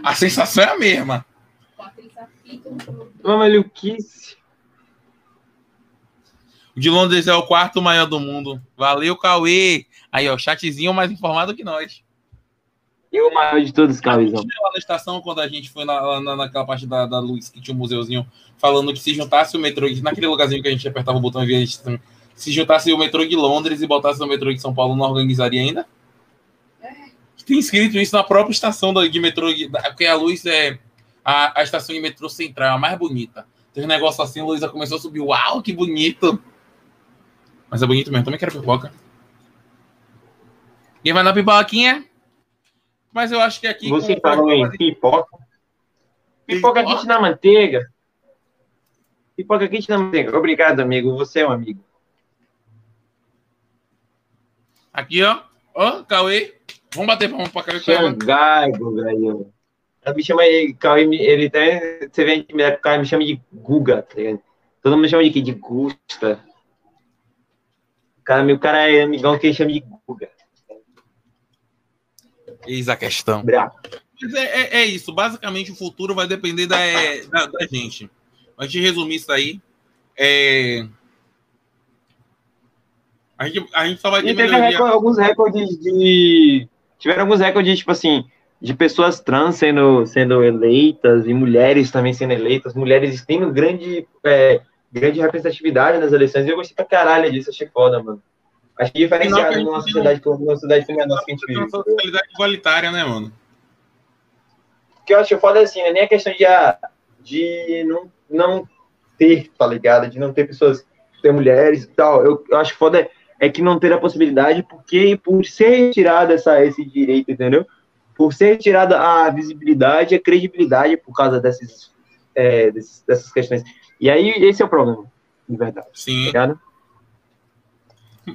A sensação é a mesma. Maluquice. O de Londres é o quarto maior do mundo. Valeu, Cauê. Aí, ó, chatzinho mais informado que nós. E o maior de todos, Cauizão. Tinha lá na estação, quando a gente foi na, na, naquela parte da, da luz, que tinha um museuzinho, falando que se juntasse o metrô, naquele lugarzinho que a gente apertava o botão e via, se juntasse o metrô de Londres e botasse o metrô de São Paulo, não organizaria ainda? Tem escrito isso na própria estação da- de metrô, porque a luz é a, a estação de metrô central, a mais bonita. Tem um negócio assim, a Luísa começou a subir. Uau, que bonito! Mas é bonito mesmo, também quero pipoca. Quem vai na pipoquinha? Mas eu acho que aqui. Você falou em pipoca. Pipoca quente na manteiga. Pipoca quente na manteiga. Obrigado, amigo. Você é um amigo. Aqui, ó. Ó, Cauê. Vamos bater palma pra Cauê. Cauê. Xangai. Ela me chama ele, Cauê, ele até, você intimidade, o cara me chama de Guga, tá ligado? Todo mundo me chama de quê? De Gusta. O cara, meu cara é amigão que chama de Guga. Eis a questão. Mas é, é, é isso. Basicamente, o futuro vai depender da, é, da, da gente. A gente resumir isso aí. É... A, gente, a gente só vai ter E teve melhoria. recorde- alguns recordes de. Tiveram alguns recordes, tipo assim, de pessoas trans sendo, sendo eleitas e mulheres também sendo eleitas, mulheres tendo grande, é, grande representatividade nas eleições. E eu gostei pra caralho disso, achei foda, mano. Acho que a diferenciado numa tem sociedade como numa sociedade como a nossa que a gente Tem uma vive. socialidade igualitária, né, mano? O que eu acho foda é assim, não é nem a questão de, ah, de não, não ter, tá ligado? De não ter pessoas, ter mulheres e tal. Eu, eu acho foda é, é que não ter a possibilidade, porque por ser retirado essa, esse direito, entendeu? Por ser retirada a visibilidade, a credibilidade por causa desses, é, desses- dessas questões. E aí, esse é o problema, de verdade, tá Sim. ligado?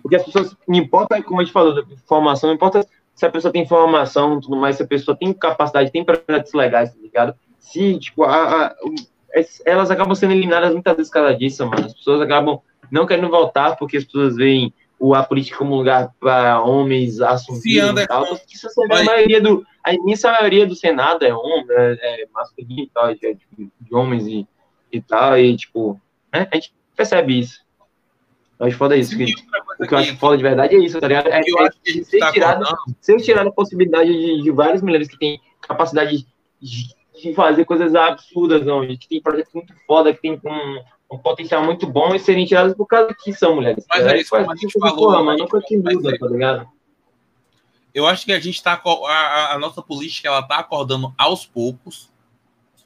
Porque as pessoas, não importa, como a gente falou, formação, não importa se a pessoa tem formação tudo mais, se a pessoa tem capacidade, tem projetos legais, tá ligado? Se, tipo, a, a- elas acabam sendo eliminadas muitas vezes causa disso, mano. As pessoas acabam não querendo voltar porque as pessoas veem o, a política como lugar para homens anda e tal. com- você vê a maioria do... A imensa maioria do Senado é homem, é, é masculino e tal, é, de, de homens e, e tal, e, tipo, né? A gente percebe isso. Eu acho foda isso, que o que eu que- acho foda de verdade é isso, tá ligado? É, que eu é que ser, tá tirado, acordando. ser tirado a possibilidade de, de várias mulheres que têm capacidade de, de fazer coisas absurdas, não, que tem projetos muito foda, que tem um, um potencial muito bom e serem tiradas por causa que são mulheres. Mas é isso, como a gente porra, falou, mano, a gente nunca muda, ser- tá ligado? Eu acho que a gente tá. A, a- a nossa política, ela tá acordando aos poucos.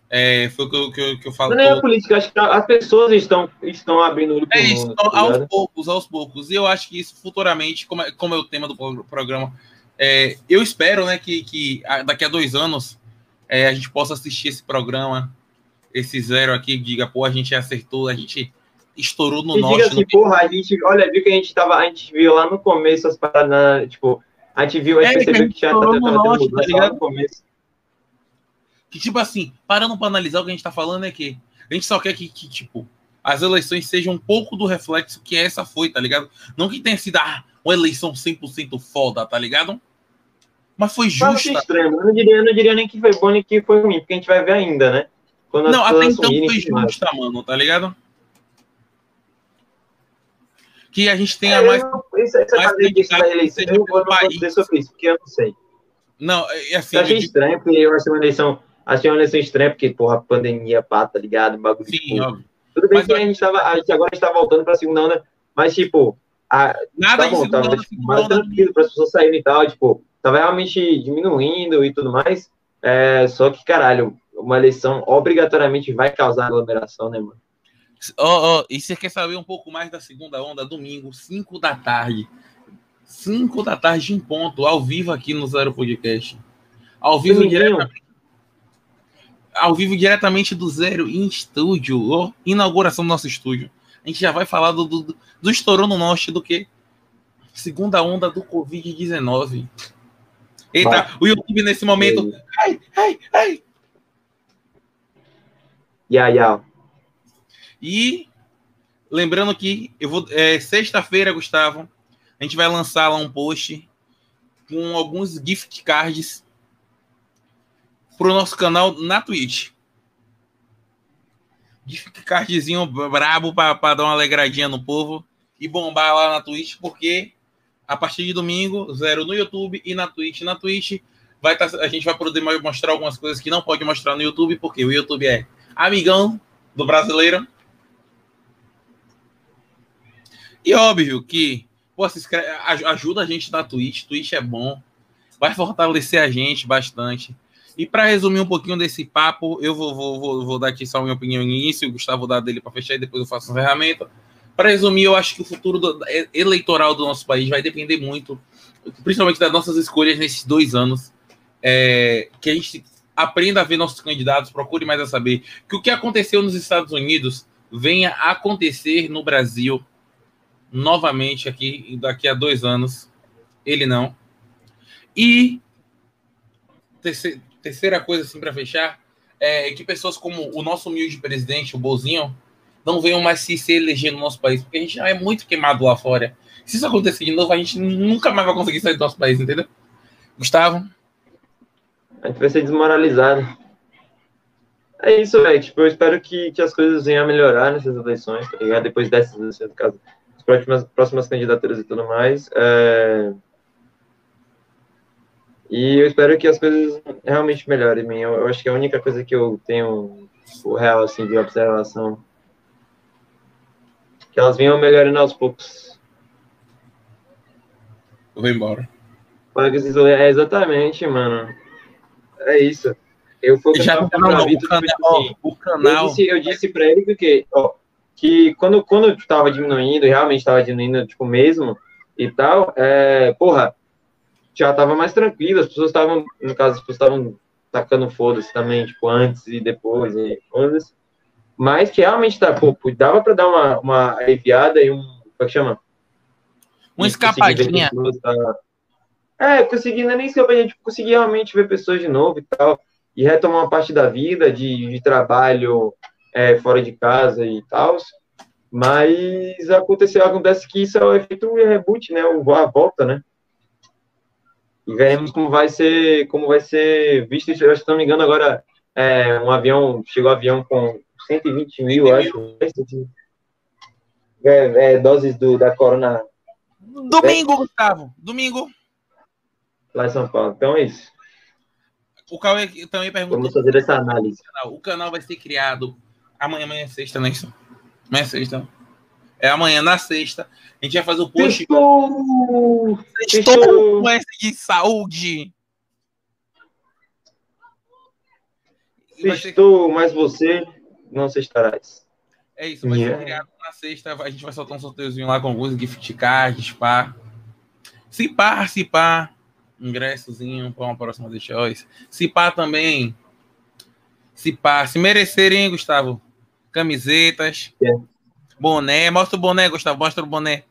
É, foi o que eu, que eu, que eu falo. Não é a política, acho que as pessoas estão, estão abrindo o olho É isso, mundo, tá aos poucos, aos poucos. E eu acho que isso futuramente, como é, como é o tema do pro- programa, é, eu espero né, que, que daqui a dois anos é, a gente possa assistir esse programa, esse zero aqui, diga, pô, a gente acertou, a gente estourou no E norte. diga assim, no- porra, a gente, olha, viu que a gente tava, a gente viu lá no começo as paradas, tipo, a gente viu, a gente É, que a percebeu gente que já estourou tava no tendo norte, mudança tá lá ligado? no começo. Que, tipo assim, parando para analisar o que a gente tá falando é que a gente só quer que, que, tipo, as eleições sejam um pouco do reflexo que essa foi, tá ligado? Não que tenha sido ah, uma eleição 100% foda, tá ligado? Mas foi justa. Eu, não diria, eu não diria nem que foi bom nem que foi ruim, porque a gente vai ver ainda, né? Quando não, até então foi justa, mano, tá ligado? Que a gente tenha é, mais. Isso, essa mais disso da eleição, eu vou dizer sobre isso, porque eu não sei. Não, é assim. Eu achei estranho, porque eu achei uma eleição. Achei uma eleição estranha, porque, porra, pandemia, pá, tá ligado? Bagulho Sim, óbvio. Tudo bem mas que a gente, tava, a gente agora está voltando para a segunda onda, mas, tipo, a, Nada tá bom, tava, tipo, mais tranquilo para as pessoas saírem e tal, tipo, tava realmente diminuindo e tudo mais. É, só que, caralho, uma eleição obrigatoriamente vai causar aglomeração, né, mano? Oh, oh, e você quer saber um pouco mais da segunda onda? Domingo, 5 da tarde. 5 da tarde em ponto, ao vivo aqui no Zero Podcast. Ao vivo diretamente. Ao vivo diretamente do Zero em estúdio. Oh, inauguração do nosso estúdio. A gente já vai falar do, do, do estourou no norte do que? Segunda onda do Covid-19. Eita, vai. o YouTube nesse momento. Ai, ai, ai. Yeah, yeah. E lembrando que eu vou é, sexta-feira, Gustavo, a gente vai lançar lá um post com alguns gift cards pro nosso canal na Twitch. Gift cardzinho brabo para dar uma alegradinha no povo e bombar lá na Twitch, porque a partir de domingo, zero no YouTube e na Twitch. Na Twitch vai tá, a gente vai poder mostrar algumas coisas que não pode mostrar no YouTube, porque o YouTube é amigão do brasileiro. E óbvio que pô, inscreve, ajuda a gente na Twitch. Twitch é bom, vai fortalecer a gente bastante. E para resumir um pouquinho desse papo, eu vou, vou, vou, vou dar aqui só minha opinião no início, o Gustavo dá dele para fechar e depois eu faço um ferramenta. Para resumir, eu acho que o futuro do, eleitoral do nosso país vai depender muito, principalmente das nossas escolhas nesses dois anos. É, que a gente aprenda a ver nossos candidatos, procure mais a saber que o que aconteceu nos Estados Unidos venha a acontecer no Brasil novamente aqui daqui a dois anos. Ele não. E terceira, terceira coisa assim para fechar é que pessoas como o nosso humilde presidente, o Bozinho, não venham mais se, se eleger no nosso país, porque a gente já é muito queimado lá fora. Se isso acontecer de novo, a gente nunca mais vai conseguir sair do nosso país, entendeu? Gustavo? A gente vai ser desmoralizado. É isso, velho. Tipo, eu espero que, que as coisas venham a melhorar nessas eleições, tá ligado? Depois dessas no caso, as próximas, próximas candidaturas e tudo mais. É... E eu espero que as coisas realmente melhorem. Eu, eu acho que a única coisa que eu tenho o real, assim, de observação que elas venham melhorando aos poucos. Eu vou embora. É exatamente, mano. É isso. Eu fui já no canal, o, canal, assim, o canal. Eu disse, eu disse pra ele que, ó, que quando, quando eu tava diminuindo, realmente tava diminuindo, tipo, mesmo e tal, é, porra, já tava mais tranquilo, as pessoas estavam, no caso, as pessoas estavam tacando foda-se também, tipo, antes e depois, e coisas, mas que realmente tá, pô, dava pra dar uma, uma aliviada e um, como é que chama? Uma escapadinha. Tá, é, consegui, não é nem escapar, a gente conseguia realmente ver pessoas de novo e tal, e retomar uma parte da vida de, de trabalho é, fora de casa e tal. Mas aconteceu, acontece que isso é o efeito reboot, né? O a volta, né? E veremos como vai ser, como vai ser visto isso. Eu, se não me engano, agora é, um avião, chegou um avião com 120 mil, acho. É, é, doses do, da corona. Domingo, Gustavo. Domingo lá em São Paulo. Então é isso. O Cauê também perguntou. Vamos fazer essa análise. O canal vai ser criado amanhã, amanhã é sexta, né? Amanhã é sexta. É amanhã, na sexta. A gente vai fazer o post. Estou! Estou com esse de saúde. Estou, mas você não se estarás. É isso, vai yeah. ser criado na sexta. A gente vai soltar um sorteiozinho lá com alguns gift cards, pá. Se pá, se pá ingressozinho para uma próxima The Choice. Se pá também. Se pá, se merecerem, Gustavo. Camisetas. É. Boné. Mostra o boné, Gustavo. Mostra o boné.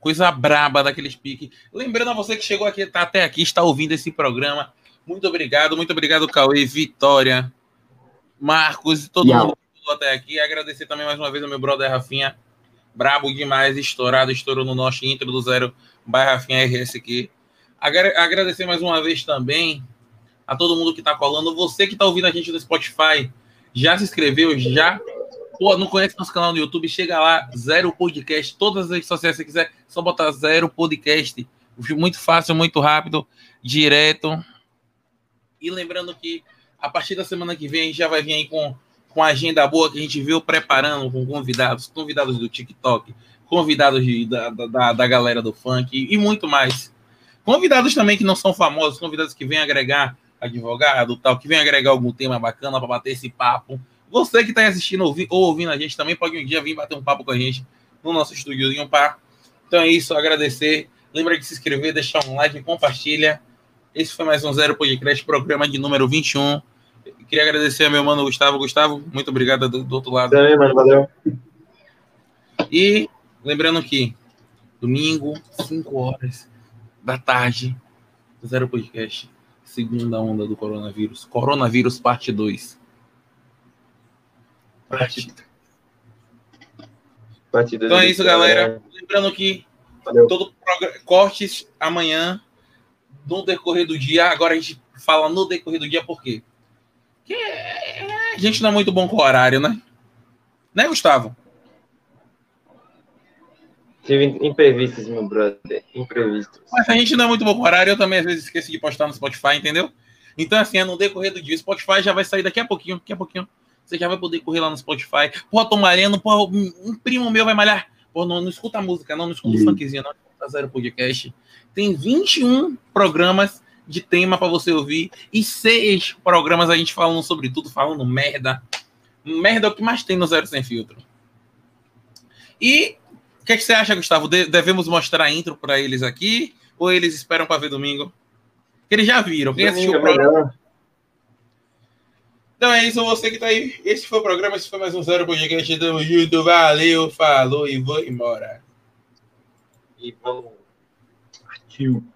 Coisa braba daqueles piques. Lembrando a você que chegou aqui, tá até aqui, está ouvindo esse programa. Muito obrigado, muito obrigado, Cauê, Vitória, Marcos e todo mundo que chegou até aqui. Agradecer também mais uma vez ao meu brother Rafinha. Brabo demais, estourado, estourou no nosso intro do zero by Rafinha RS aqui. Agradecer mais uma vez também a todo mundo que está colando. Você que está ouvindo a gente no Spotify, já se inscreveu? Já? Pô, não conhece nosso canal no YouTube? Chega lá, Zero Podcast. Todas as redes sociais, se você quiser, só botar Zero Podcast. Muito fácil, muito rápido, direto. E lembrando que a partir da semana que vem a gente já vai vir aí com, com a agenda boa que a gente viu preparando com convidados, convidados do TikTok, convidados de, da, da, da galera do funk e muito mais. Convidados também que não são famosos, convidados que vêm agregar advogado, tal, que vêm agregar algum tema bacana para bater esse papo. Você que está assistindo ou ouvindo a gente também pode um dia vir bater um papo com a gente no nosso estúdiozinho pá. Então é isso, agradecer. Lembra de se inscrever, deixar um like, compartilha. Esse foi mais um Zero Podcast, programa de número 21. Queria agradecer ao meu mano Gustavo. Gustavo, muito obrigado do, do outro lado. Também, mano, valeu. E lembrando que domingo, 5 horas da tarde, Zero Podcast, segunda onda do coronavírus. Coronavírus, parte 2. Parte... Parte então é isso, galera. Lembrando que Valeu. todo cortes amanhã no decorrer do dia. Agora a gente fala no decorrer do dia por quê? Porque a gente não é muito bom com o horário, né? Né, Gustavo? Tive imprevistos, meu brother. Imprevistos. Mas a gente não é muito bom com horário. Eu também, às vezes, esqueço de postar no Spotify, entendeu? Então, assim, é no decorrer do dia. O Spotify já vai sair daqui a pouquinho. Daqui a pouquinho. Você já vai poder correr lá no Spotify. Pô, tô malhando. Pô, um primo meu vai malhar. Pô, não, não escuta a música, não. Não escuta o funkzinho, não. Escuta zero podcast. Tem 21 programas de tema para você ouvir e seis programas a gente falando sobre tudo, falando merda. Merda é o que mais tem no Zero Sem Filtro. E que, é que você acha, Gustavo? De devemos mostrar a intro para eles aqui ou eles esperam para ver domingo? Eles já viram. Quem assistiu o programa? Então é isso, você que tá aí. Esse foi o programa, esse foi mais um Zero Podcast. Tamo junto, valeu, falou e vou embora. E vamos you